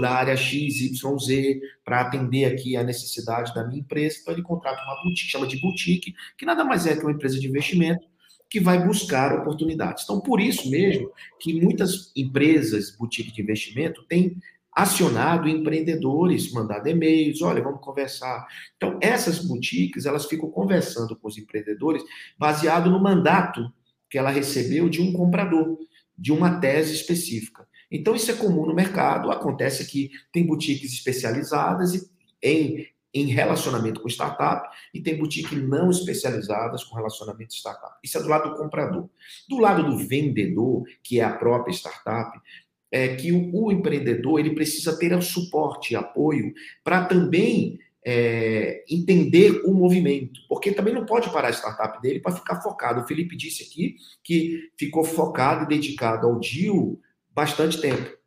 da área X, Y, Z para atender aqui a necessidade da minha empresa. Então, ele contrata uma boutique, chama de boutique, que nada mais é que uma empresa de investimento que vai buscar oportunidades. Então, por isso mesmo que muitas empresas, boutique de investimento, têm acionado empreendedores, mandado e-mails, olha, vamos conversar. Então, essas boutiques, elas ficam conversando com os empreendedores baseado no mandato que ela recebeu de um comprador, de uma tese específica. Então, isso é comum no mercado, acontece que tem boutiques especializadas em em relacionamento com startup e tem boutique não especializadas com relacionamento startup. Isso é do lado do comprador. Do lado do vendedor, que é a própria startup, é que o, o empreendedor ele precisa ter o suporte e apoio para também é, entender o movimento, porque também não pode parar a startup dele para ficar focado. O Felipe disse aqui que ficou focado e dedicado ao deal bastante tempo.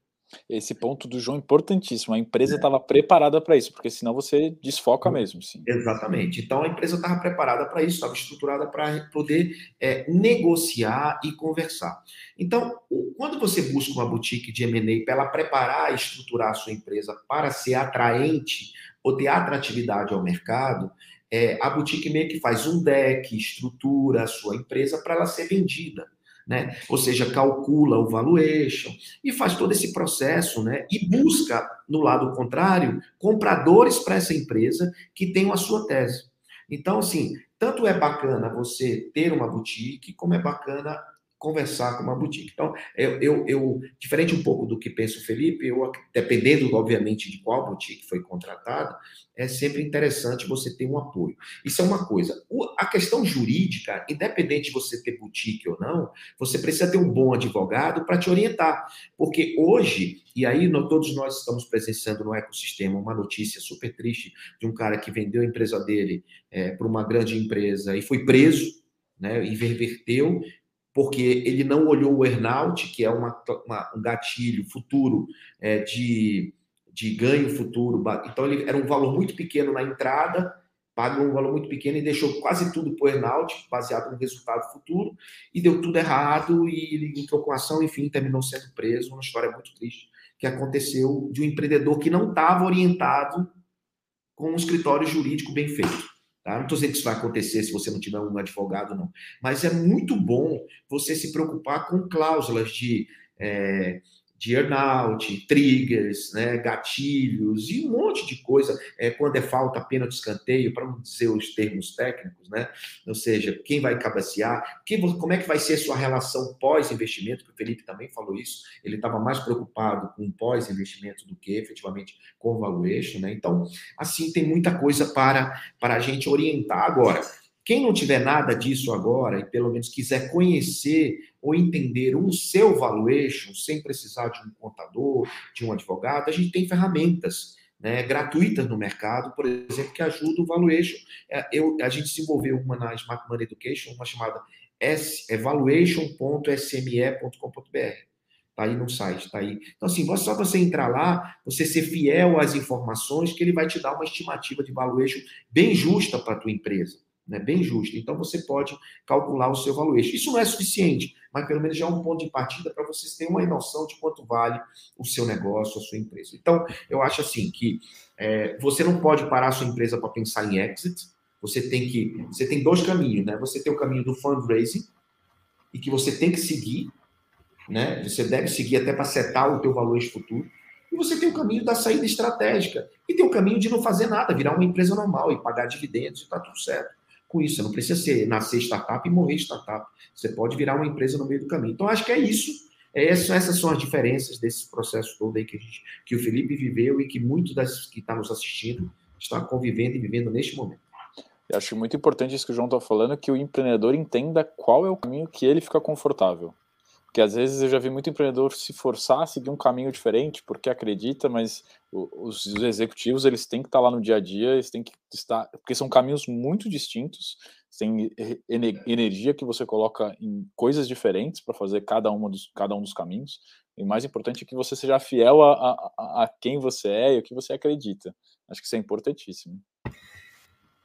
Esse ponto do João é importantíssimo. A empresa estava é. preparada para isso, porque senão você desfoca mesmo. Sim. Exatamente. Então a empresa estava preparada para isso, estava estruturada para poder é, negociar e conversar. Então, quando você busca uma boutique de M&A para ela preparar e estruturar a sua empresa para ser atraente ou ter atratividade ao mercado, é, a boutique meio que faz um deck, estrutura a sua empresa para ela ser vendida né? Ou seja, calcula o valuation e faz todo esse processo, né? E busca, no lado contrário, compradores para essa empresa que tenham a sua tese. Então, assim, tanto é bacana você ter uma boutique, como é bacana conversar com uma boutique. Então, eu, eu, eu, diferente um pouco do que pensa o Felipe, eu, dependendo, obviamente, de qual boutique foi contratada, é sempre interessante você ter um apoio. Isso é uma coisa. O, a questão jurídica, independente de você ter boutique ou não, você precisa ter um bom advogado para te orientar. Porque hoje, e aí todos nós estamos presenciando no ecossistema uma notícia super triste de um cara que vendeu a empresa dele é, para uma grande empresa e foi preso, né, e reverteu porque ele não olhou o earnout, que é uma, uma, um gatilho futuro é, de, de ganho futuro. Então, ele era um valor muito pequeno na entrada, pagou um valor muito pequeno e deixou quase tudo para o earnout, baseado no resultado futuro, e deu tudo errado, e ele entrou com ação, enfim, terminou sendo preso. Uma história muito triste que aconteceu de um empreendedor que não estava orientado com um escritório jurídico bem feito. Tá? Não estou dizendo que isso vai acontecer se você não tiver um advogado, não. Mas é muito bom você se preocupar com cláusulas de é, de earnout, triggers, né, gatilhos e um monte de coisa, é, quando é falta de escanteio, para não dizer os termos técnicos, né? Ou seja, quem vai cabecear, que, como é que vai ser sua relação pós-investimento, que o Felipe também falou isso, ele estava mais preocupado com pós-investimento do que efetivamente com valuation, né? Então, assim, tem muita coisa para, para a gente orientar agora. Quem não tiver nada disso agora e pelo menos quiser conhecer ou entender um seu valuation sem precisar de um contador, de um advogado, a gente tem ferramentas né, gratuitas no mercado, por exemplo, que ajudam o valuation. É, eu, a gente desenvolveu uma na Smart Money Education, uma chamada valuation.sme.com.br. Está aí no site, está aí. Então, assim, só você entrar lá, você ser fiel às informações, que ele vai te dar uma estimativa de valuation bem justa para a tua empresa né, bem justa. Então você pode calcular o seu valuation. Isso não é suficiente, mas pelo menos já é um ponto de partida para vocês terem uma noção de quanto vale o seu negócio, a sua empresa. Então, eu acho assim que é, você não pode parar a sua empresa para pensar em exit. Você tem que. Você tem dois caminhos, né? Você tem o caminho do fundraising, e que você tem que seguir, né? Você deve seguir até para setar o teu valor futuro. E você tem o caminho da saída estratégica. E tem o caminho de não fazer nada, virar uma empresa normal e pagar dividendos e está tudo certo com isso. Você não precisa ser, nascer startup e morrer startup. Você pode virar uma empresa no meio do caminho. Então, acho que é isso. É essas são as diferenças desse processo todo aí que, gente, que o Felipe viveu e que muitos das que estão tá nos assistindo estão convivendo e vivendo neste momento. Eu acho muito importante isso que o João está falando, que o empreendedor entenda qual é o caminho que ele fica confortável. Porque às vezes eu já vi muito empreendedor se forçar a seguir um caminho diferente porque acredita, mas os, executivos eles têm que estar lá no dia a dia, eles têm que estar, porque são caminhos muito distintos, tem energia que você coloca em coisas diferentes para fazer cada, uma dos, cada um dos caminhos. E o mais importante é que você seja fiel a, a, a quem você é e o que você acredita. Acho que isso é importantíssimo.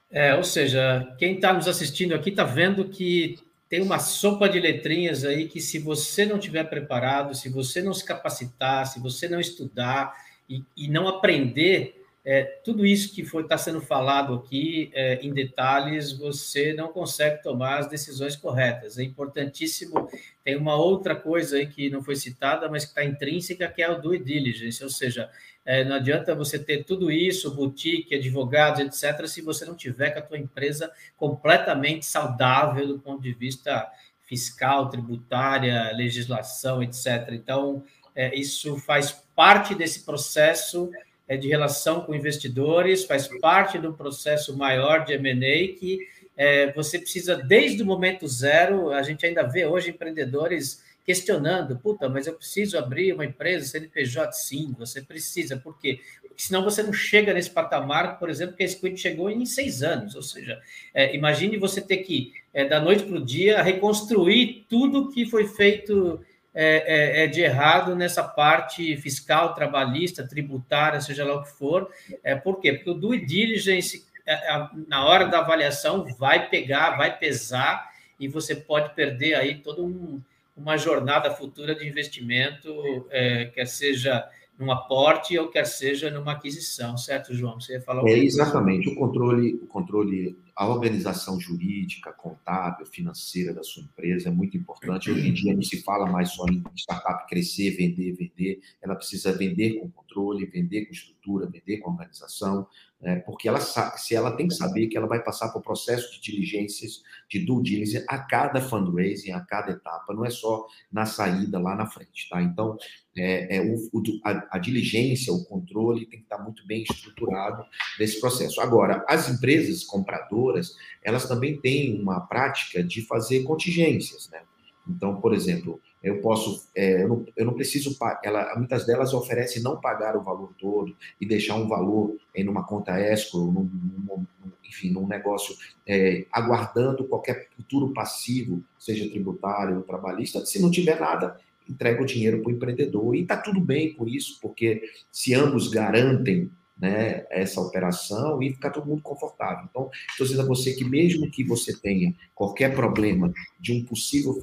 É, ou seja, quem está nos assistindo aqui está vendo que tem uma sopa de letrinhas aí que, se você não tiver preparado, se você não se capacitar, se você não estudar e, e não aprender é, tudo isso que está sendo falado aqui é, em detalhes, você não consegue tomar as decisões corretas. É importantíssimo. Tem uma outra coisa aí que não foi citada, mas que está intrínseca, que é o due diligence, ou seja, é, não adianta você ter tudo isso, boutique, advogados, etc., se você não tiver com a tua empresa completamente saudável do ponto de vista fiscal, tributária, legislação, etc. Então, é, isso faz parte desse processo é, de relação com investidores, faz parte do processo maior de M&A que é, você precisa, desde o momento zero, a gente ainda vê hoje empreendedores questionando, puta, mas eu preciso abrir uma empresa CNPJ sim, você precisa, por quê? Porque senão você não chega nesse patamar, por exemplo, que a Squid chegou em seis anos, ou seja, é, imagine você ter que, é, da noite para o dia, reconstruir tudo que foi feito é, é, é, de errado nessa parte fiscal, trabalhista, tributária, seja lá o que for. É, por quê? Porque o due diligence, é, é, na hora da avaliação, vai pegar, vai pesar, e você pode perder aí todo um uma jornada futura de investimento, é, quer seja num aporte ou quer seja numa aquisição, certo, João? Você ia falar É exatamente o controle, o controle a organização jurídica, contábil, financeira da sua empresa é muito importante. Hoje em dia não se fala mais só em startup crescer, vender, vender. Ela precisa vender com controle, vender com estrutura, vender com organização, né? porque ela se ela tem que saber que ela vai passar por processo de diligências, de due diligence a cada fundraising, a cada etapa, não é só na saída lá na frente, tá? Então, é, é o, a, a, diligência, o controle tem que estar muito bem estruturado nesse processo. Agora, as empresas compradoras, elas também têm uma prática de fazer contingências, né? Então, por exemplo, eu posso, é, eu, não, eu não preciso, ela, muitas delas oferecem não pagar o valor todo e deixar um valor em uma conta escrow, num, num, enfim, num negócio é, aguardando qualquer futuro passivo, seja tributário ou trabalhista. Se não tiver nada, entrega o dinheiro para o empreendedor e está tudo bem com isso, porque se ambos garantem né, essa operação e ficar todo mundo confortável. Então, estou dizendo a você que mesmo que você tenha qualquer problema de um possível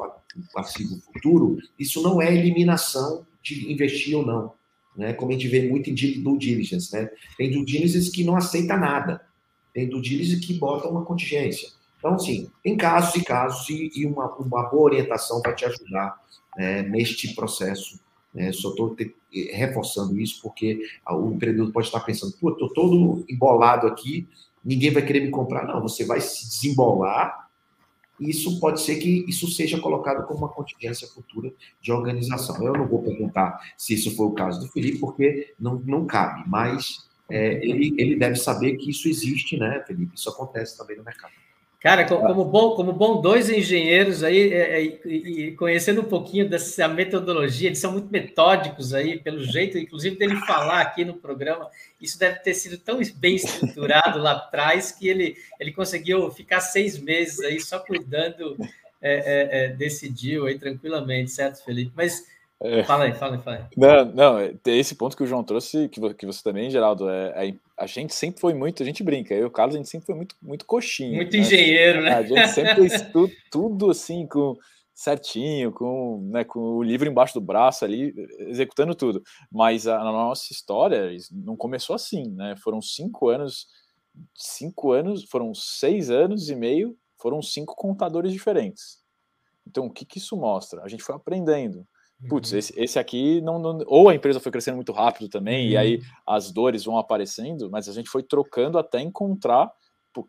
passivo futuro, isso não é eliminação de investir ou não. Né? Como a gente vê muito em due diligence. Né? Tem due diligence que não aceita nada. Tem due diligence que bota uma contingência. Então, assim, tem casos e casos e, e uma, uma boa orientação para te ajudar né, neste processo né? Só estou reforçando isso porque o empreendedor pode estar pensando, pô, estou todo embolado aqui, ninguém vai querer me comprar. Não, você vai se desembolar. Isso pode ser que isso seja colocado como uma contingência futura de organização. Eu não vou perguntar se isso foi o caso do Felipe, porque não, não cabe, mas é, ele, ele deve saber que isso existe, né, Felipe? Isso acontece também no mercado. Cara, como bom, como bom dois engenheiros aí, é, é, e, conhecendo um pouquinho dessa metodologia, eles são muito metódicos aí, pelo jeito, inclusive dele falar aqui no programa, isso deve ter sido tão bem estruturado lá atrás que ele, ele conseguiu ficar seis meses aí só cuidando é, é, é desse deal aí tranquilamente, certo, Felipe? Mas é. Fala aí, fala aí, fala aí. Não, não, esse ponto que o João trouxe, que, que você também, Geraldo, é, é, a gente sempre foi muito, a gente brinca, eu e o Carlos, a gente sempre foi muito, muito coxinha. Muito né? engenheiro, né? A gente sempre fez tudo, tudo assim, com certinho, com, né, com o livro embaixo do braço ali, executando tudo. Mas a, a nossa história não começou assim, né? Foram cinco anos, cinco anos, foram seis anos e meio, foram cinco contadores diferentes. Então, o que, que isso mostra? A gente foi aprendendo putz, uhum. esse, esse aqui não, não, Ou a empresa foi crescendo muito rápido também, uhum. e aí uhum. as dores vão aparecendo, mas a gente foi trocando até encontrar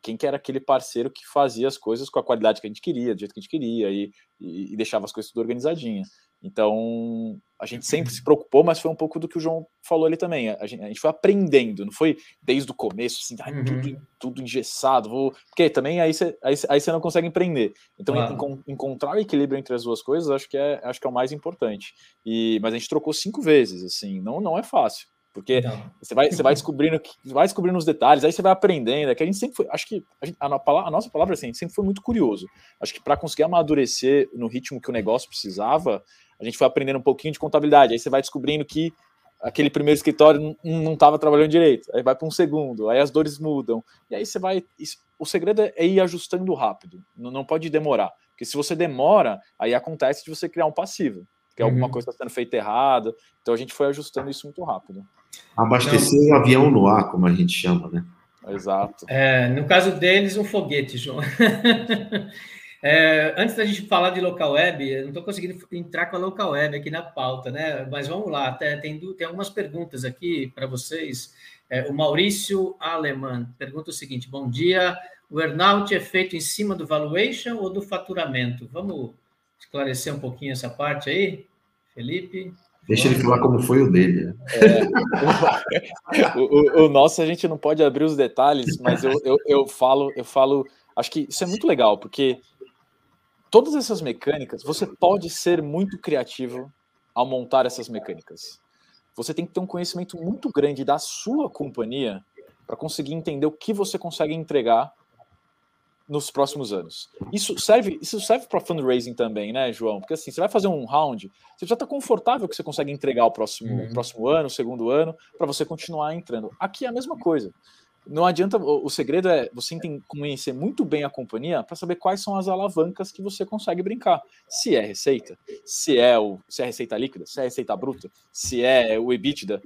quem que era aquele parceiro que fazia as coisas com a qualidade que a gente queria, do jeito que a gente queria, e, e, e deixava as coisas tudo organizadinha. Então, a gente sempre se preocupou, mas foi um pouco do que o João falou ali também. A gente, a gente foi aprendendo, não foi desde o começo, assim, ah, tudo, uhum. tudo engessado. Vou... Porque também aí você aí, aí não consegue empreender. Então, claro. encontrar o equilíbrio entre as duas coisas, acho que é, acho que é o mais importante. E, mas a gente trocou cinco vezes, assim, não, não é fácil. Porque você vai, você vai descobrindo vai descobrindo os detalhes, aí você vai aprendendo. É que a gente sempre foi, acho que a, gente, a, a nossa palavra assim, a gente sempre foi muito curioso. Acho que para conseguir amadurecer no ritmo que o negócio precisava, a gente foi aprendendo um pouquinho de contabilidade. Aí você vai descobrindo que aquele primeiro escritório não estava trabalhando direito. Aí vai para um segundo, aí as dores mudam. E aí você vai. O segredo é ir ajustando rápido, não, não pode demorar. Porque se você demora, aí acontece de você criar um passivo, que uhum. alguma coisa está sendo feita errada. Então a gente foi ajustando isso muito rápido. Abastecer o avião no ar, como a gente chama, né? Exato. É, no caso deles, um foguete, João. É, antes da gente falar de local web, eu não estou conseguindo entrar com a local web aqui na pauta, né? Mas vamos lá, tem, tem algumas perguntas aqui para vocês. É, o Maurício Aleman pergunta o seguinte: bom dia. O earnout é feito em cima do valuation ou do faturamento? Vamos esclarecer um pouquinho essa parte aí, Felipe? Deixa ele falar como foi o dele. Né? É, o, o, o, nosso a gente não pode abrir os detalhes, mas eu, eu, eu falo, eu falo, acho que isso é muito legal, porque todas essas mecânicas, você pode ser muito criativo ao montar essas mecânicas. Você tem que ter um conhecimento muito grande da sua companhia para conseguir entender o que você consegue entregar nos próximos anos. Isso serve, isso serve para fundraising também, né, João? Porque assim, você vai fazer um round, você já está confortável que você consegue entregar o próximo, uhum. próximo ano, segundo ano, para você continuar entrando. Aqui é a mesma coisa. Não adianta, o, segredo é você tem, conhecer muito bem a companhia para saber quais são as alavancas que você consegue brincar. Se é receita, se é, o, se é receita líquida, se é receita bruta, se é o EBITDA.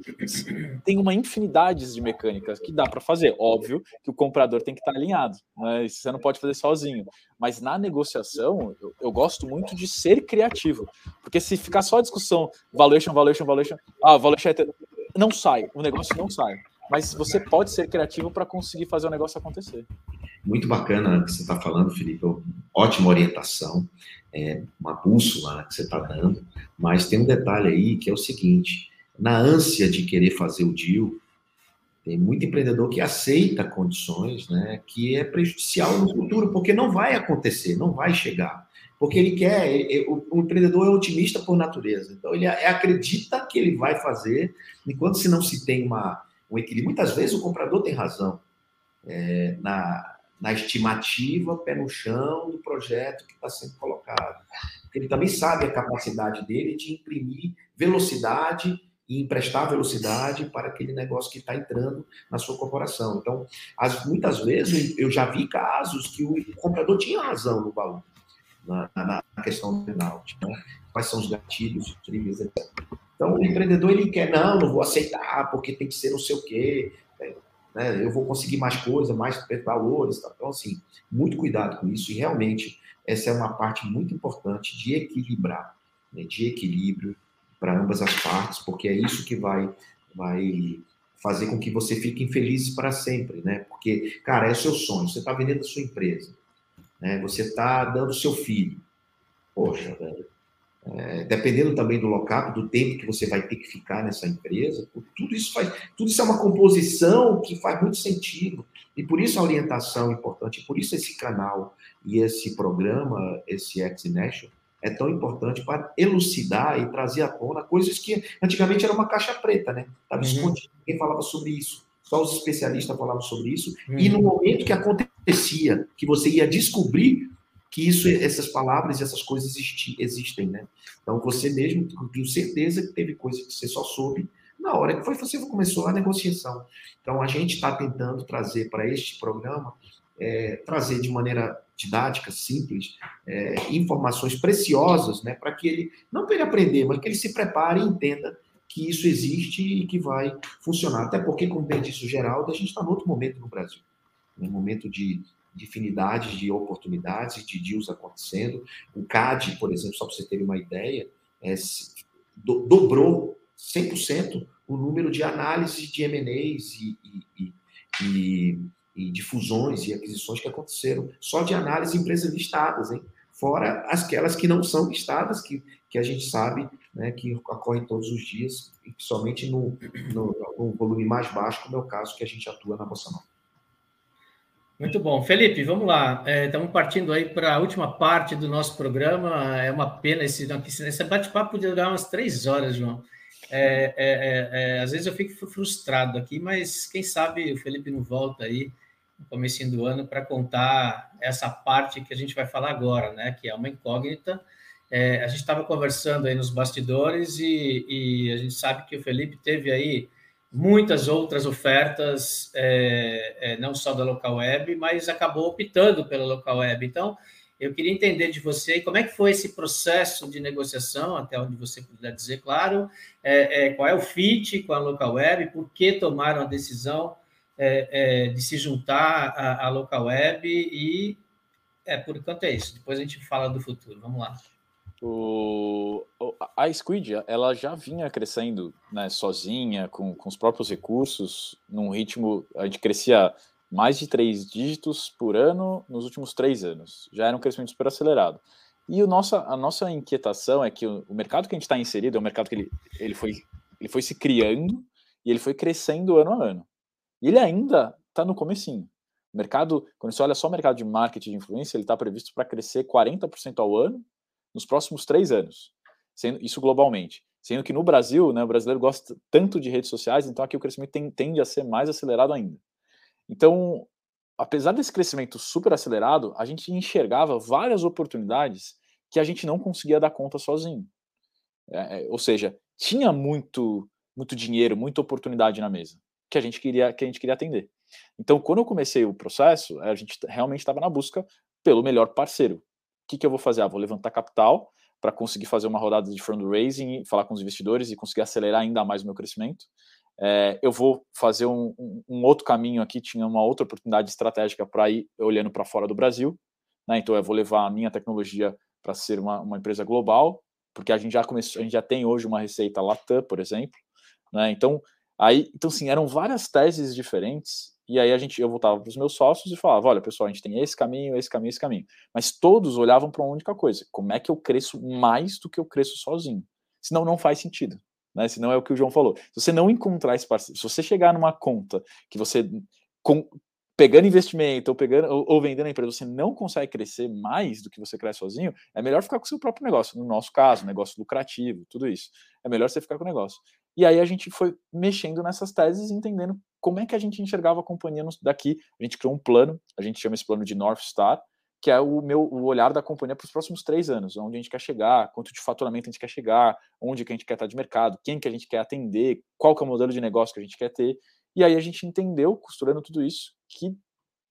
Tem uma infinidade de mecânicas que dá para fazer. Óbvio que o comprador tem que estar tá alinhado, né? você não pode fazer sozinho. Mas na negociação, eu, eu, gosto muito de ser criativo. Porque se ficar só a discussão valuation, valuation, valuation, ah, valuation é não sai, o negócio não sai mas você pode ser criativo para conseguir fazer o negócio acontecer. Muito bacana o que você está falando, Felipe. Ótima orientação, é uma bússola que você está dando, mas tem um detalhe aí que é o seguinte: na ânsia de querer fazer o deal, tem muito empreendedor que aceita condições né, que é prejudicial no futuro, porque não vai acontecer, não vai chegar. Porque ele quer, ele, o, o, empreendedor é otimista por natureza. Então, ele acredita que ele vai fazer, enquanto se não se tem uma, um equilíbrio. Muitas vezes o comprador tem razão é, na, na estimativa, pé no chão do projeto que está sendo colocado. Ele também sabe a capacidade dele de imprimir velocidade e emprestar velocidade para aquele negócio que está entrando na sua corporação. Então, as, muitas vezes eu já vi casos que o comprador tinha razão no valor, na, na, questão do penalti. Né? Quais são os gatilhos, os triggers, etc. Então, o empreendedor, ele quer, não, não vou aceitar, porque tem que ser não sei o quê, é, né? eu vou conseguir mais coisa, mais valores. Tá? Então, assim, muito cuidado com isso. E, realmente, essa é uma parte muito importante de equilibrar, né? de equilíbrio para ambas as partes, porque é isso que vai, vai fazer com que você fique infeliz para sempre, né? Porque, cara, é seu sonho, você está vendendo a sua empresa, né? Você está dando o seu filho. Poxa, velho, é, dependendo também do local, do tempo que você vai ter que ficar nessa empresa, tudo isso faz, tudo isso é uma composição que faz muito sentido. E por isso a orientação é importante, por isso esse canal e esse programa, esse X Nation, é tão importante para elucidar e trazer à tona coisas que antigamente era uma caixa preta, né? Estava uhum. escondido, ninguém falava sobre isso. Só os especialistas falavam sobre isso. Uhum. E no momento que acontecia, que você ia descobrir que isso, essas palavras e essas coisas existi, existem, né? Então você mesmo, tenho certeza que teve coisa que você só soube na hora que foi você começou a negociação. Então a gente está tentando trazer para este programa é, trazer de maneira didática, simples, é, informações preciosas, né, para que ele não para ele aprender, mas que ele se prepare e entenda que isso existe e que vai funcionar. Até porque, como bem disse o Geraldo, a gente está em outro momento no Brasil, um momento de de infinidade de oportunidades de deals acontecendo. O CAD, por exemplo, só para você ter uma ideia, é, do, dobrou 100% o número de análises de M&As e, e, e, e, de fusões e aquisições que aconteceram, só de análise de empresas listadas, hein? fora aquelas que não são listadas, que, que a gente sabe né, que ocorrem todos os dias, somente no, no, no volume mais baixo, como é o caso que a gente atua na Bolsa Nova. Muito bom. Felipe, vamos lá. É, estamos partindo aí para a última parte do nosso programa. É uma pena esse, esse bate-papo podia durar umas três horas, João. É, é, é, é, às vezes eu fico frustrado aqui, mas quem sabe o Felipe não volta aí no começo do ano para contar essa parte que a gente vai falar agora, né? Que é uma incógnita. É, a gente estava conversando aí nos bastidores e, e a gente sabe que o Felipe teve aí muitas outras ofertas, é, é, não só da local web, mas acabou optando pela local web. Então, eu queria entender de você como é que foi esse processo de negociação, até onde você puder dizer, claro, é, é qual é o fit com a local web, por que tomaram a decisão é, é, de se juntar à, à local web e, é, por enquanto é isso. Depois a gente fala do futuro. Vamos lá. O, a Squid ela já vinha crescendo né, sozinha, com, com os próprios recursos, num ritmo. A gente crescia mais de três dígitos por ano nos últimos três anos. Já era um crescimento super acelerado. E o nossa, a nossa inquietação é que o, o mercado que a gente está inserido é um mercado que ele, ele, foi, ele foi se criando e ele foi crescendo ano a ano. E ele ainda está no comecinho. O mercado, quando você olha só o mercado de marketing de influência, ele está previsto para crescer 40% ao ano nos próximos três anos, sendo isso globalmente. Sendo que no Brasil, né, o brasileiro gosta tanto de redes sociais, então aqui o crescimento tem, tende a ser mais acelerado ainda. Então, apesar desse crescimento super acelerado, a gente enxergava várias oportunidades que a gente não conseguia dar conta sozinho. É, é ou seja, tinha muito, muito dinheiro, muita oportunidade na mesa que a gente queria, que a gente queria atender. Então, quando eu comecei o processo, a gente realmente estava na busca pelo melhor parceiro. Que, que eu vou fazer? Ah, vou levantar capital para conseguir fazer uma rodada de fundraising, falar com os investidores e conseguir acelerar ainda mais o meu crescimento. É, eu vou fazer um, um, um, outro caminho aqui, tinha uma outra oportunidade estratégica para ir olhando para fora do Brasil. Né? Então, eu vou levar a minha tecnologia para ser uma, uma, empresa global, porque a gente já começou, a gente já tem hoje uma receita Latam, por exemplo. Né? Então, aí, então, sim, eram várias teses diferentes. E aí a gente, eu voltava para os meus sócios e falava, olha, pessoal, a gente tem esse caminho, esse caminho, esse caminho. Mas todos olhavam para uma única coisa: como é que eu cresço mais do que eu cresço sozinho? Senão não faz sentido. Né? Senão é o que o João falou. Se você não encontrar esse parceiro, se você chegar numa conta que você pegando investimento ou pegando ou, ou, vendendo a empresa, você não consegue crescer mais do que você cresce sozinho, é melhor ficar com o seu próprio negócio. No nosso caso, negócio lucrativo, tudo isso. É melhor você ficar com o negócio. E aí a gente foi mexendo nessas teses, entendendo como é que a gente enxergava a companhia daqui. A gente criou um plano, a gente chama esse plano de North Star, que é o meu o olhar da companhia para os próximos três anos, onde a gente quer chegar, quanto de faturamento a gente quer chegar, onde que a gente quer estar de mercado, quem que a gente quer atender, qual que é o modelo de negócio que a gente quer ter. E aí a gente entendeu, costurando tudo isso, que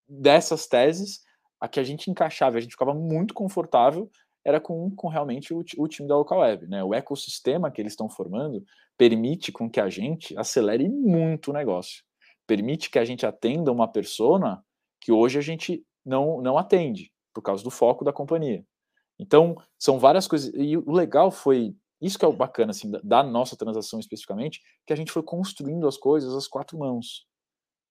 dessas teses, a que a gente encaixava, a gente ficava muito confortável, era com, com realmente o, o time da Local Web. Né? O ecossistema que eles estão formando permite com que a gente acelere muito o negócio. Permite que a gente atenda uma persona que hoje a gente não, não atende, por causa do foco da companhia. Então, são várias coisas. E o legal foi isso que é o bacana assim, da nossa transação especificamente, que a gente foi construindo as coisas às quatro mãos.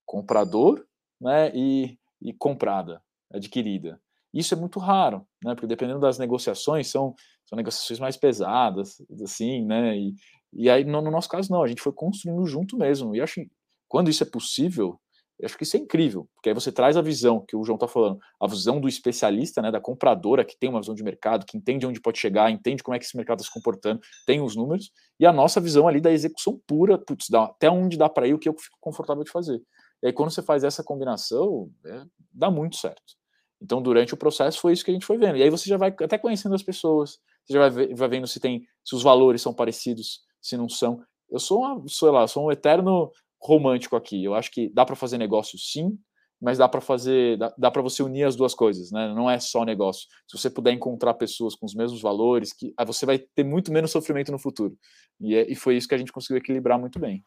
Comprador né, e, e comprada, adquirida. Isso é muito raro, né, porque dependendo das negociações, são, são negociações mais pesadas, assim, né, e, e aí no, no nosso caso não, a gente foi construindo junto mesmo, e acho quando isso é possível, acho que isso é incrível, porque aí você traz a visão que o João está falando, a visão do especialista, né, da compradora que tem uma visão de mercado, que entende onde pode chegar, entende como é que esse mercado está se comportando, tem os números, e a nossa visão ali da execução pura, putz, dá, até onde dá para ir, o que eu fico confortável de fazer. E aí quando você faz essa combinação, é, dá muito certo. Então durante o processo foi isso que a gente foi vendo. E aí você já vai até conhecendo as pessoas, você já vai, vai vendo se tem, se os valores são parecidos, se não são. Eu sou uma, sei lá, sou um eterno romântico aqui. Eu acho que dá para fazer negócio sim, mas dá para fazer, dá, dá para você unir as duas coisas, né? Não é só negócio. Se você puder encontrar pessoas com os mesmos valores, que você vai ter muito menos sofrimento no futuro. E, é, e foi isso que a gente conseguiu equilibrar muito bem.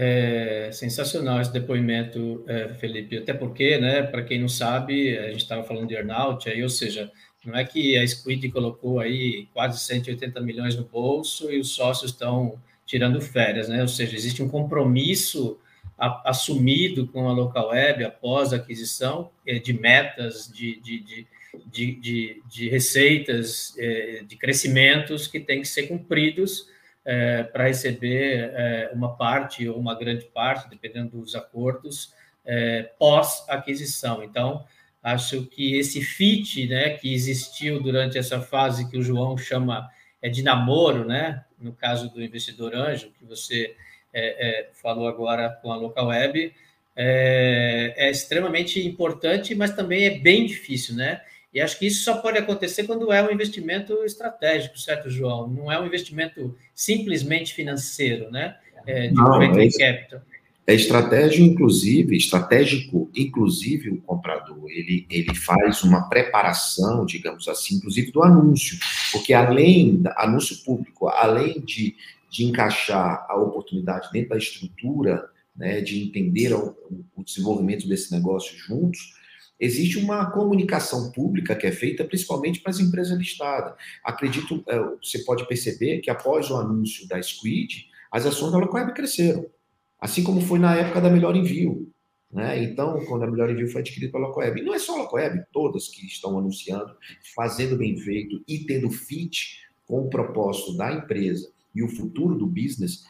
É sensacional esse depoimento, é, Felipe. Até porque, né? Para quem não sabe, a gente estava falando de earnout aí, ou seja, não é que a Squid colocou aí quase 180 milhões no bolso e os sócios estão tirando férias, né? Ou seja, existe um compromisso a, assumido com a local web após a aquisição é, de metas, de, de, de, de, receitas, é, de crescimentos que têm que ser cumpridos é, para receber é, uma parte ou uma grande parte, dependendo dos acordos, é, pós-aquisição. Então, acho que esse fit né, que existiu durante essa fase que o João chama é de namoro, né? No caso do investidor anjo, que você é, é, falou agora com a local web, é, é, extremamente importante, mas também é bem difícil, né? E acho que isso só pode acontecer quando é um investimento estratégico, certo, João? Não é um investimento simplesmente financeiro, né? É, de Não, é, capital. É estratégia, inclusive, estratégico, inclusive o comprador, ele, ele faz uma preparação, digamos assim, inclusive do anúncio, porque além, anúncio público, além de, de encaixar a oportunidade dentro da estrutura, né, de entender o, o desenvolvimento desse negócio juntos, existe uma comunicação pública que é feita principalmente para as empresas listadas. Acredito, é, você pode perceber que após o anúncio da Squid, as ações da Locweb cresceram. Assim como foi na época da Melhor Envio. Né? Então, quando a Melhor Envio foi adquirida pela Locoeb. E não é só a Locoeb, todas que estão anunciando, fazendo bem feito e tendo fit com o propósito da empresa e o futuro do business,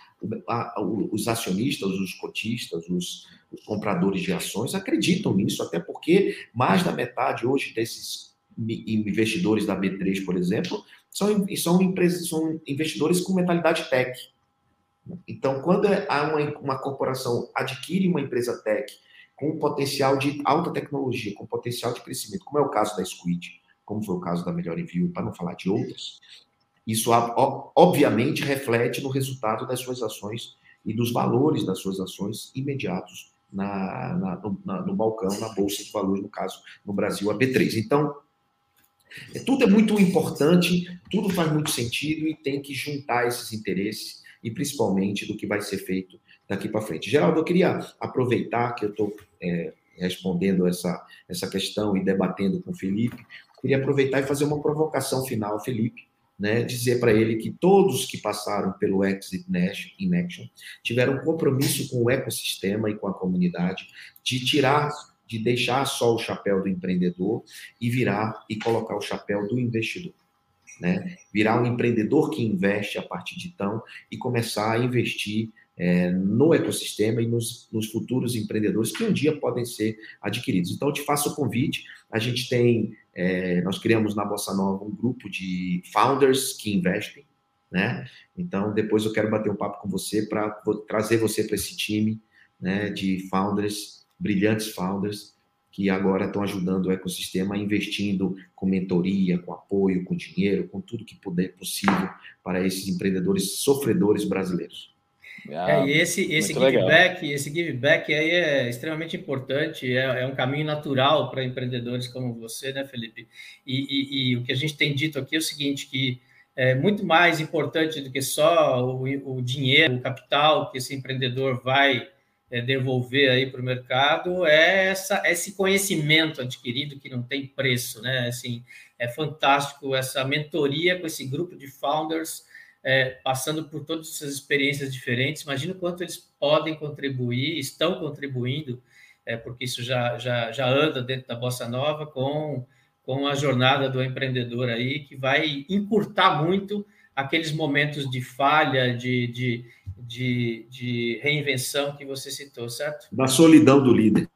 os acionistas, os cotistas, os, os compradores de ações acreditam nisso, até porque mais da metade hoje desses investidores da B3, por exemplo, são, são empresas, são investidores com mentalidade tech. Então, quando é, há uma, uma corporação adquire uma empresa tech com potencial de alta tecnologia, com potencial de crescimento, como é o caso da Squid, como foi o caso da Melhor Envio, para não falar de outras, isso obviamente reflete no resultado das suas ações e dos valores das suas ações imediatos na, na, no, na, no balcão, na Bolsa de Valores, no caso, no Brasil, a B3. Então, é, tudo é muito importante, tudo faz muito sentido e tem que juntar esses interesses e principalmente do que vai ser feito daqui para frente. Geraldo, eu queria aproveitar que eu estou é, respondendo essa, essa questão e debatendo com o Felipe, queria aproveitar e fazer uma provocação final, Felipe, né, dizer para ele que todos que passaram pelo Exit in Action tiveram compromisso com o ecossistema e com a comunidade de tirar de deixar só o chapéu do empreendedor e virar e colocar o chapéu do investidor. Né? Virar um empreendedor que investe a partir de então e começar a investir é, no ecossistema e nos, nos, futuros empreendedores que um dia podem ser adquiridos. Então, eu te faço o convite. A gente tem, é, nós criamos na Bossa Nova um grupo de founders que investem, né? Então, depois eu quero bater um papo com você para trazer você para esse time né, de founders brilhantes founders que agora estão ajudando o ecossistema, investindo com mentoria, com apoio, com dinheiro, com tudo que puder possível para esses empreendedores sofredores brasileiros. Ah, é, e esse, esse give legal. back, esse give back aí é extremamente importante, é, é um caminho natural para empreendedores como você, né, Felipe? E, e, e, o que a gente tem dito aqui é o seguinte, que é muito mais importante do que só o, o dinheiro, o capital que esse empreendedor vai é, devolver aí para o mercado é essa, esse conhecimento adquirido que não tem preço, né? Assim, é fantástico essa mentoria com esse grupo de founders é, passando por todas essas experiências diferentes. Imagina o quanto eles podem contribuir, estão contribuindo, é, porque isso já, já, já anda dentro da Bossa Nova com, com a jornada do empreendedor aí, que vai encurtar muito aqueles momentos de falha, de, de, de, de reinvenção que você citou, certo? Da solidão do líder.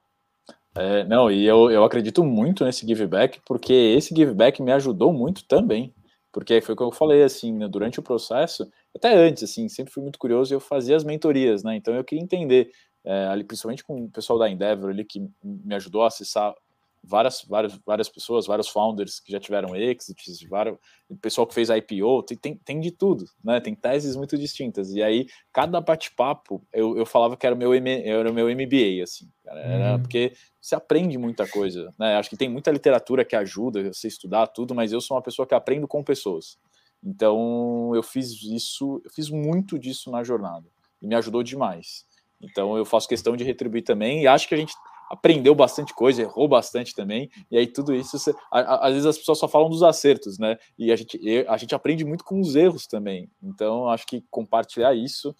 É, não, e eu, eu acredito muito nesse give back, porque esse give back me ajudou muito também. Porque foi o que eu falei, assim, né, durante o processo, até antes, assim, sempre fui muito curioso e eu fazia as mentorias, né? Então eu queria entender, é, ali, principalmente com o pessoal da Endeavor ali, que me ajudou a acessar várias, várias, várias pessoas, vários founders que já tiveram exits, vários, pessoal que fez IPO, tem, tem, tem, de tudo, né? Tem teses muito distintas. E aí, cada bate-papo, eu, eu falava que era o meu, M, era o meu MBA, assim, cara, era uhum. porque você aprende muita coisa, né? Acho que tem muita literatura que ajuda você a estudar tudo, mas eu sou uma pessoa que aprendo com pessoas. Então, eu fiz isso, eu fiz muito disso na jornada e me ajudou demais. Então, eu faço questão de retribuir também e acho que a gente aprendeu bastante coisa, errou bastante também, e aí tudo isso, você, a, a, às vezes as pessoas só falam dos acertos, né? E a gente, a gente aprende muito com os erros também. Então, acho que compartilhar isso,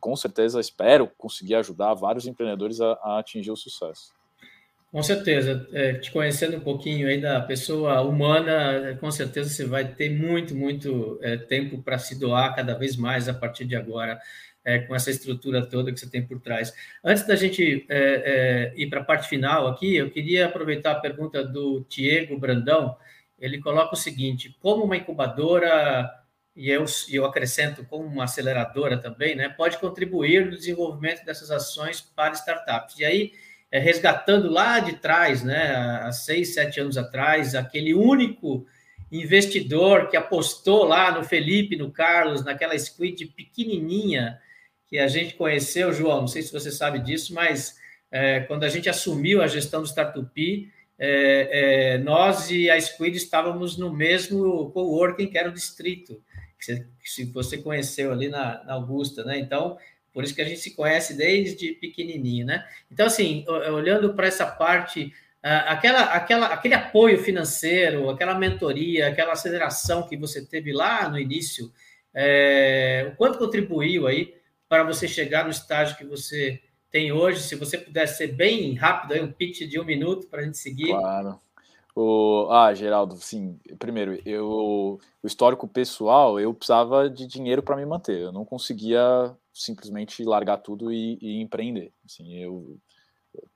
com certeza, espero conseguir ajudar vários empreendedores a, a atingir o sucesso. Com certeza, é, te conhecendo um pouquinho aí da pessoa humana, com certeza você vai ter muito, muito é, tempo para se doar cada vez mais a partir de agora é, com essa estrutura toda que você tem por trás. Antes da gente é, é, ir para a parte final aqui, eu queria aproveitar a pergunta do Diego Brandão. Ele coloca o seguinte: como uma incubadora e eu, eu acrescento como uma aceleradora também, né, pode contribuir no desenvolvimento dessas ações para startups. E aí, é, resgatando lá de trás, né, há seis, sete anos atrás, aquele único investidor que apostou lá no Felipe, no Carlos, naquela squid pequenininha, que a gente conheceu, João, não sei se você sabe disso, mas é, quando a gente assumiu a gestão do Startup, é, é, nós e a Squid estávamos no mesmo coworking que era o distrito, que se você conheceu ali na, na Augusta, né? Então, por isso que a gente se conhece desde pequenininho, né? Então, assim, olhando para essa parte, aquela, aquela, aquele apoio financeiro, aquela mentoria, aquela aceleração que você teve lá no início, é, o quanto contribuiu aí para você chegar no estágio que você tem hoje? Se você pudesse ser bem rápido, aí, um pitch de um minuto para a gente seguir. Claro. O, ah, Geraldo, sim. Primeiro, eu, o histórico pessoal, eu precisava de dinheiro para me manter. Eu não conseguia simplesmente largar tudo e, e empreender. Assim, eu,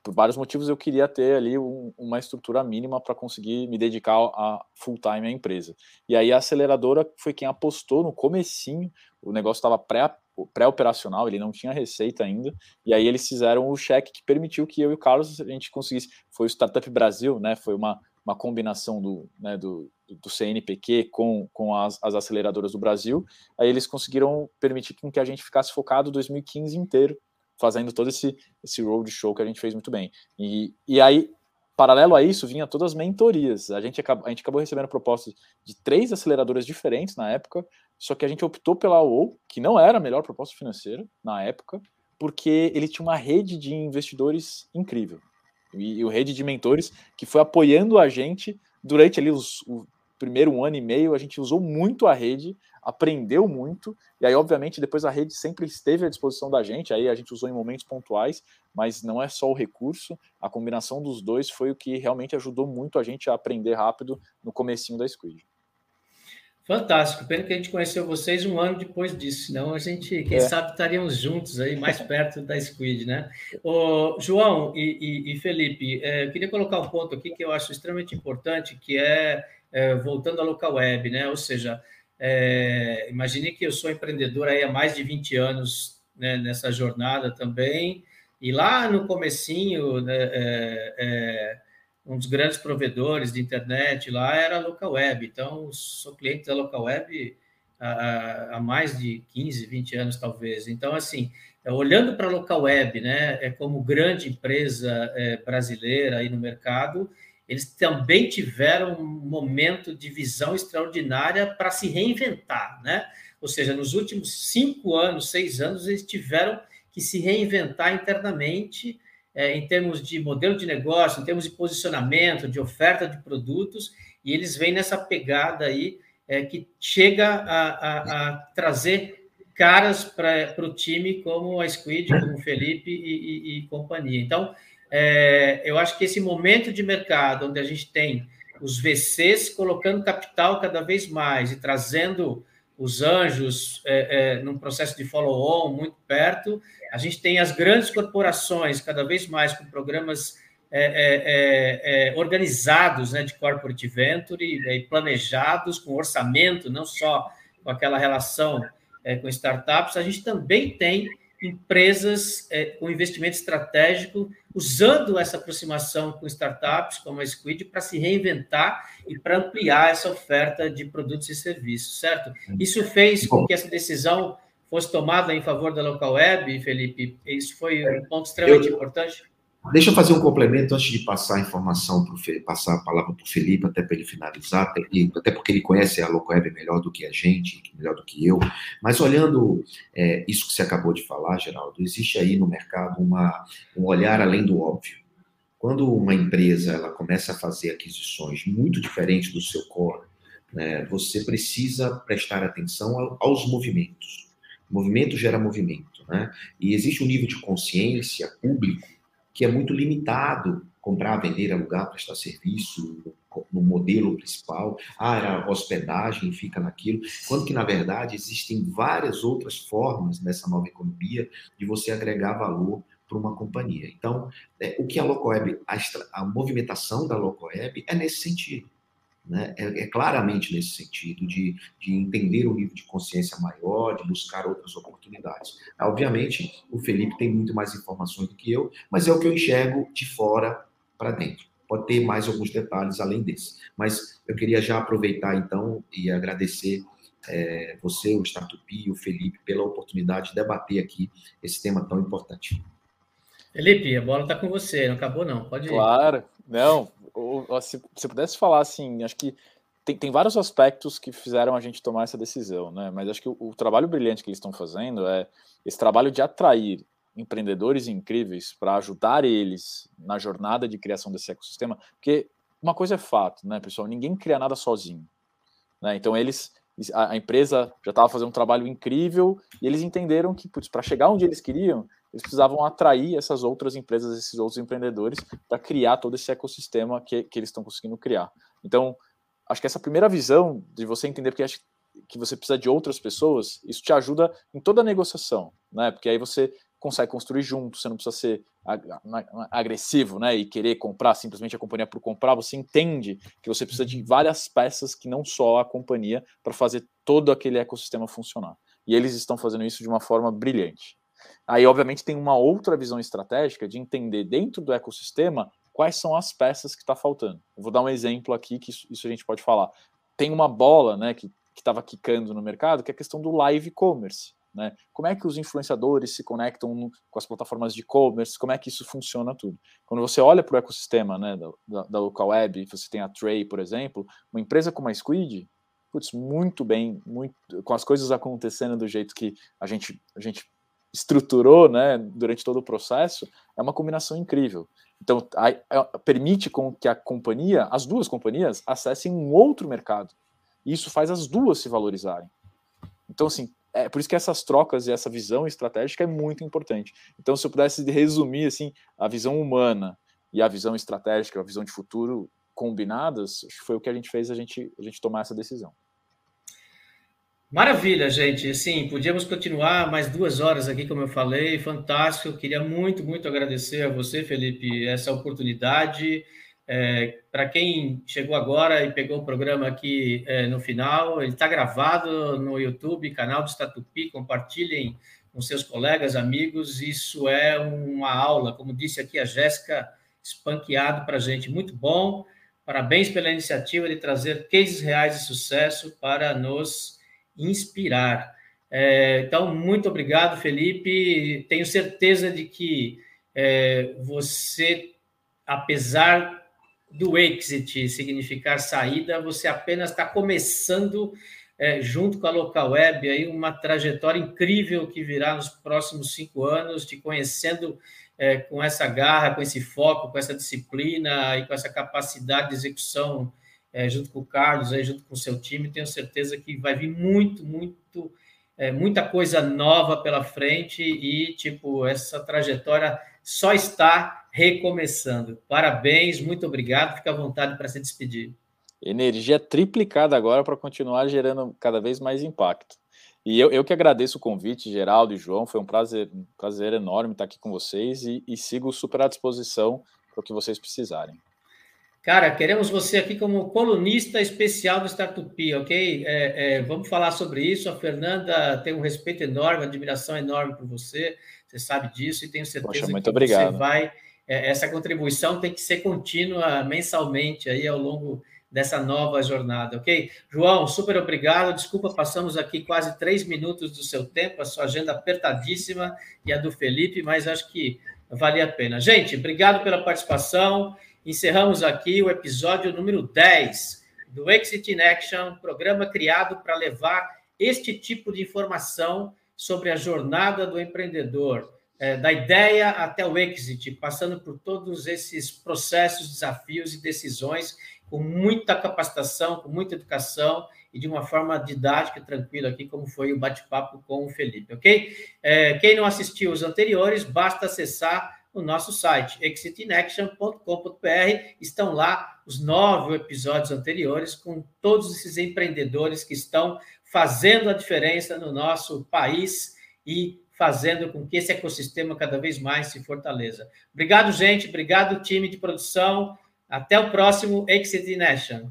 por vários motivos, eu queria ter ali um, uma estrutura mínima para conseguir me dedicar a full time à empresa. E aí a aceleradora foi quem apostou no comecinho. O negócio estava pré pré-operacional, ele não tinha receita ainda, e aí eles fizeram o cheque que permitiu que eu e o Carlos a gente conseguisse, foi o Startup Brasil, né, foi uma, uma combinação do, né, do, do CNPq com, com as, as aceleradoras do Brasil, aí eles conseguiram permitir que a gente ficasse focado 2015 inteiro fazendo todo esse, esse roadshow que a gente fez muito bem. E, e aí, paralelo a isso, vinha todas as mentorias. A gente, acabou, a gente acabou recebendo propostas de três aceleradoras diferentes na época, só que a gente optou pela UOL, que não era a melhor proposta financeira na época, porque ele tinha uma rede de investidores incrível. E, e o rede de mentores que foi apoiando a gente durante ali os, o primeiro um ano e meio, a gente usou muito a rede, aprendeu muito, e aí, obviamente, depois a rede sempre esteve à disposição da gente, aí a gente usou em momentos pontuais, mas não é só o recurso, a combinação dos dois foi o que realmente ajudou muito a gente a aprender rápido no comecinho da Squid. Fantástico. Pena que a gente conheceu vocês um ano depois disso, senão a gente, quem é. sabe, estaríamos juntos aí, mais perto da Squid, né? Ô, João e, e, e Felipe, é, eu queria colocar um ponto aqui que eu acho extremamente importante, que é, é voltando à local web, né? Ou seja, é, imagine que eu sou empreendedor aí há mais de 20 anos né, nessa jornada também, e lá no comecinho, né, é, é um dos grandes provedores de internet lá era a Local Web. Então, sou cliente da Local Web há, há mais de 15, 20 anos, talvez. Então, assim, olhando para a Local Web, né, é como grande empresa é, brasileira aí no mercado, eles também tiveram um momento de visão extraordinária para se reinventar, né? Ou seja, nos últimos cinco anos, seis anos, eles tiveram que se reinventar internamente é, em termos de modelo de negócio, em termos de posicionamento, de oferta de produtos, e eles vêm nessa pegada aí é, que chega a, a, a trazer caras para o time como a Squid, como o Felipe e, e, e companhia. Então, é, eu acho que esse momento de mercado, onde a gente tem os VCs colocando capital cada vez mais e trazendo os anjos é, é, num processo de follow-on muito perto, a gente tem as grandes corporações cada vez mais com programas é, é, é, é organizados né, de corporate venture e planejados, com orçamento, não só com aquela relação com startups, a gente também tem empresas é, com investimento estratégico usando essa aproximação com startups como a Squid para se reinventar e para ampliar essa oferta de produtos e serviços, certo? Isso fez com que essa decisão fosse tomada em favor da local web, Felipe? Isso foi um ponto extremamente eu, importante? Deixa eu fazer um complemento antes de passar a informação, pro, passar a palavra para o Felipe, até para ele finalizar, até, porque ele conhece a local web melhor do que a gente, melhor do que eu. Mas olhando é, isso que você acabou de falar, Geraldo, existe aí no mercado uma, um olhar além do óbvio. Quando uma empresa ela começa a fazer aquisições muito diferentes do seu core, né, você precisa prestar atenção aos movimentos. Movimento gera movimento, né? E existe um nível de consciência público que é muito limitado comprar, vender, alugar, prestar serviço no modelo principal, ah, a hospedagem fica naquilo, quando que, na verdade, existem várias outras formas nessa nova economia de você agregar valor para uma companhia. Então, é, o que a Locoweb, a, a movimentação da Locoweb é nesse sentido. Né? É, é, claramente nesse sentido, de, de entender o nível de consciência maior, de buscar outras oportunidades. Obviamente, o Felipe tem muito mais informações do que eu, mas é o que eu enxergo de fora para dentro. Pode ter mais alguns detalhes além desse. Mas eu queria já aproveitar, então, e agradecer é, você, o Startupi e o Felipe pela oportunidade de debater aqui esse tema tão importante. Felipe, a bola está com você, não acabou não, pode ir. Claro, não, se você pudesse falar assim, acho que tem, tem vários aspectos que fizeram a gente tomar essa decisão, né? Mas acho que o, o trabalho brilhante que eles estão fazendo é esse trabalho de atrair empreendedores incríveis para ajudar eles na jornada de criação desse ecossistema, porque uma coisa é fato, né, pessoal? Ninguém cria nada sozinho, né? Então eles a empresa já estava fazendo um trabalho incrível e eles entenderam que para chegar onde eles queriam, eles precisavam atrair essas outras empresas, esses outros empreendedores, para criar todo esse ecossistema que, que eles estão conseguindo criar. Então, acho que essa primeira visão de você entender que, que você precisa de outras pessoas, isso te ajuda em toda a negociação, né? Porque aí você consegue construir junto, você não precisa ser agressivo, né, e querer comprar simplesmente a companhia por comprar, você entende que você precisa de várias peças que não só a companhia para fazer todo aquele ecossistema funcionar. E eles estão fazendo isso de uma forma brilhante. Aí, obviamente, tem uma outra visão estratégica de entender dentro do ecossistema quais são as peças que está faltando. Eu vou dar um exemplo aqui que isso, isso, a gente pode falar. Tem uma bola, né, que estava quicando no mercado, que é a questão do live commerce. Né? Como é que os influenciadores se conectam com as plataformas de e-commerce? Como é que isso funciona tudo? Quando você olha para o ecossistema né, da, da, local web, você tem a Tray, por exemplo, uma empresa como a Squid, putz, muito bem, muito, com as coisas acontecendo do jeito que a gente, a gente estruturou né, durante todo o processo, é uma combinação incrível. Então, a, a, permite com que a companhia, as duas companhias, acessem um outro mercado. E isso faz as duas se valorizarem. Então, assim, é por isso que essas trocas e essa visão estratégica é muito importante. Então, se eu pudesse resumir assim, a visão humana e a visão estratégica, a visão de futuro combinadas, foi o que a gente fez a gente, a gente tomar essa decisão. Maravilha, gente. Sim, podíamos continuar mais duas horas aqui, como eu falei, fantástico. Eu queria muito, muito agradecer a você, Felipe, essa oportunidade. É, Para quem chegou agora e pegou o programa aqui é, no final, ele está gravado no YouTube, canal do Statupi. Compartilhem com seus colegas, amigos. Isso é uma aula, como disse aqui a Jéssica, espanqueado para a gente. Muito bom. Parabéns pela iniciativa de trazer cases reais de sucesso para nos inspirar. É, então, muito obrigado, Felipe. Tenho certeza de que é, você, apesar do exit significar saída, você apenas está começando, é, junto com a local web, aí uma trajetória incrível que virá nos próximos cinco anos, te conhecendo é, com essa garra, com esse foco, com essa disciplina e com essa capacidade de execução é, junto com o Carlos, aí, junto com o seu time, tenho certeza que vai vir muito, muito, é, muita coisa nova pela frente e, tipo, essa trajetória só está recomeçando. Parabéns, muito obrigado, fica à vontade para se despedir. Energia triplicada agora para continuar gerando cada vez mais impacto. E eu, eu que agradeço o convite, Geraldo e João, foi um prazer, um prazer enorme estar aqui com vocês e, e sigo super à disposição para o que vocês precisarem. Cara, queremos você aqui como colunista especial do Startup, ok? É, é, vamos falar sobre isso. A Fernanda tem um respeito enorme, admiração enorme por você, você sabe disso, e tenho certeza Poxa, muito que obrigado. você vai. É, essa contribuição tem que ser contínua mensalmente aí ao longo dessa nova jornada, ok? João, super obrigado. Desculpa, passamos aqui quase três minutos do seu tempo, a sua agenda apertadíssima e a do Felipe, mas acho que valia a pena. Gente, obrigado pela participação encerramos aqui o episódio número 10 do Exit in Action, programa criado para levar este tipo de informação sobre a jornada do empreendedor, é, da ideia até o exit, passando por todos esses processos, desafios e decisões, com muita capacitação, com muita educação e de uma forma didática e tranquila aqui, como foi o bate-papo com o Felipe, ok? É, quem não assistiu os anteriores, basta acessar no nosso site, exitinaction.com.br. Estão lá os nove episódios anteriores com todos esses empreendedores que estão fazendo a diferença no nosso país e fazendo com que esse ecossistema cada vez mais se fortaleça. Obrigado, gente. Obrigado, time de produção. Até o próximo Exit Nation.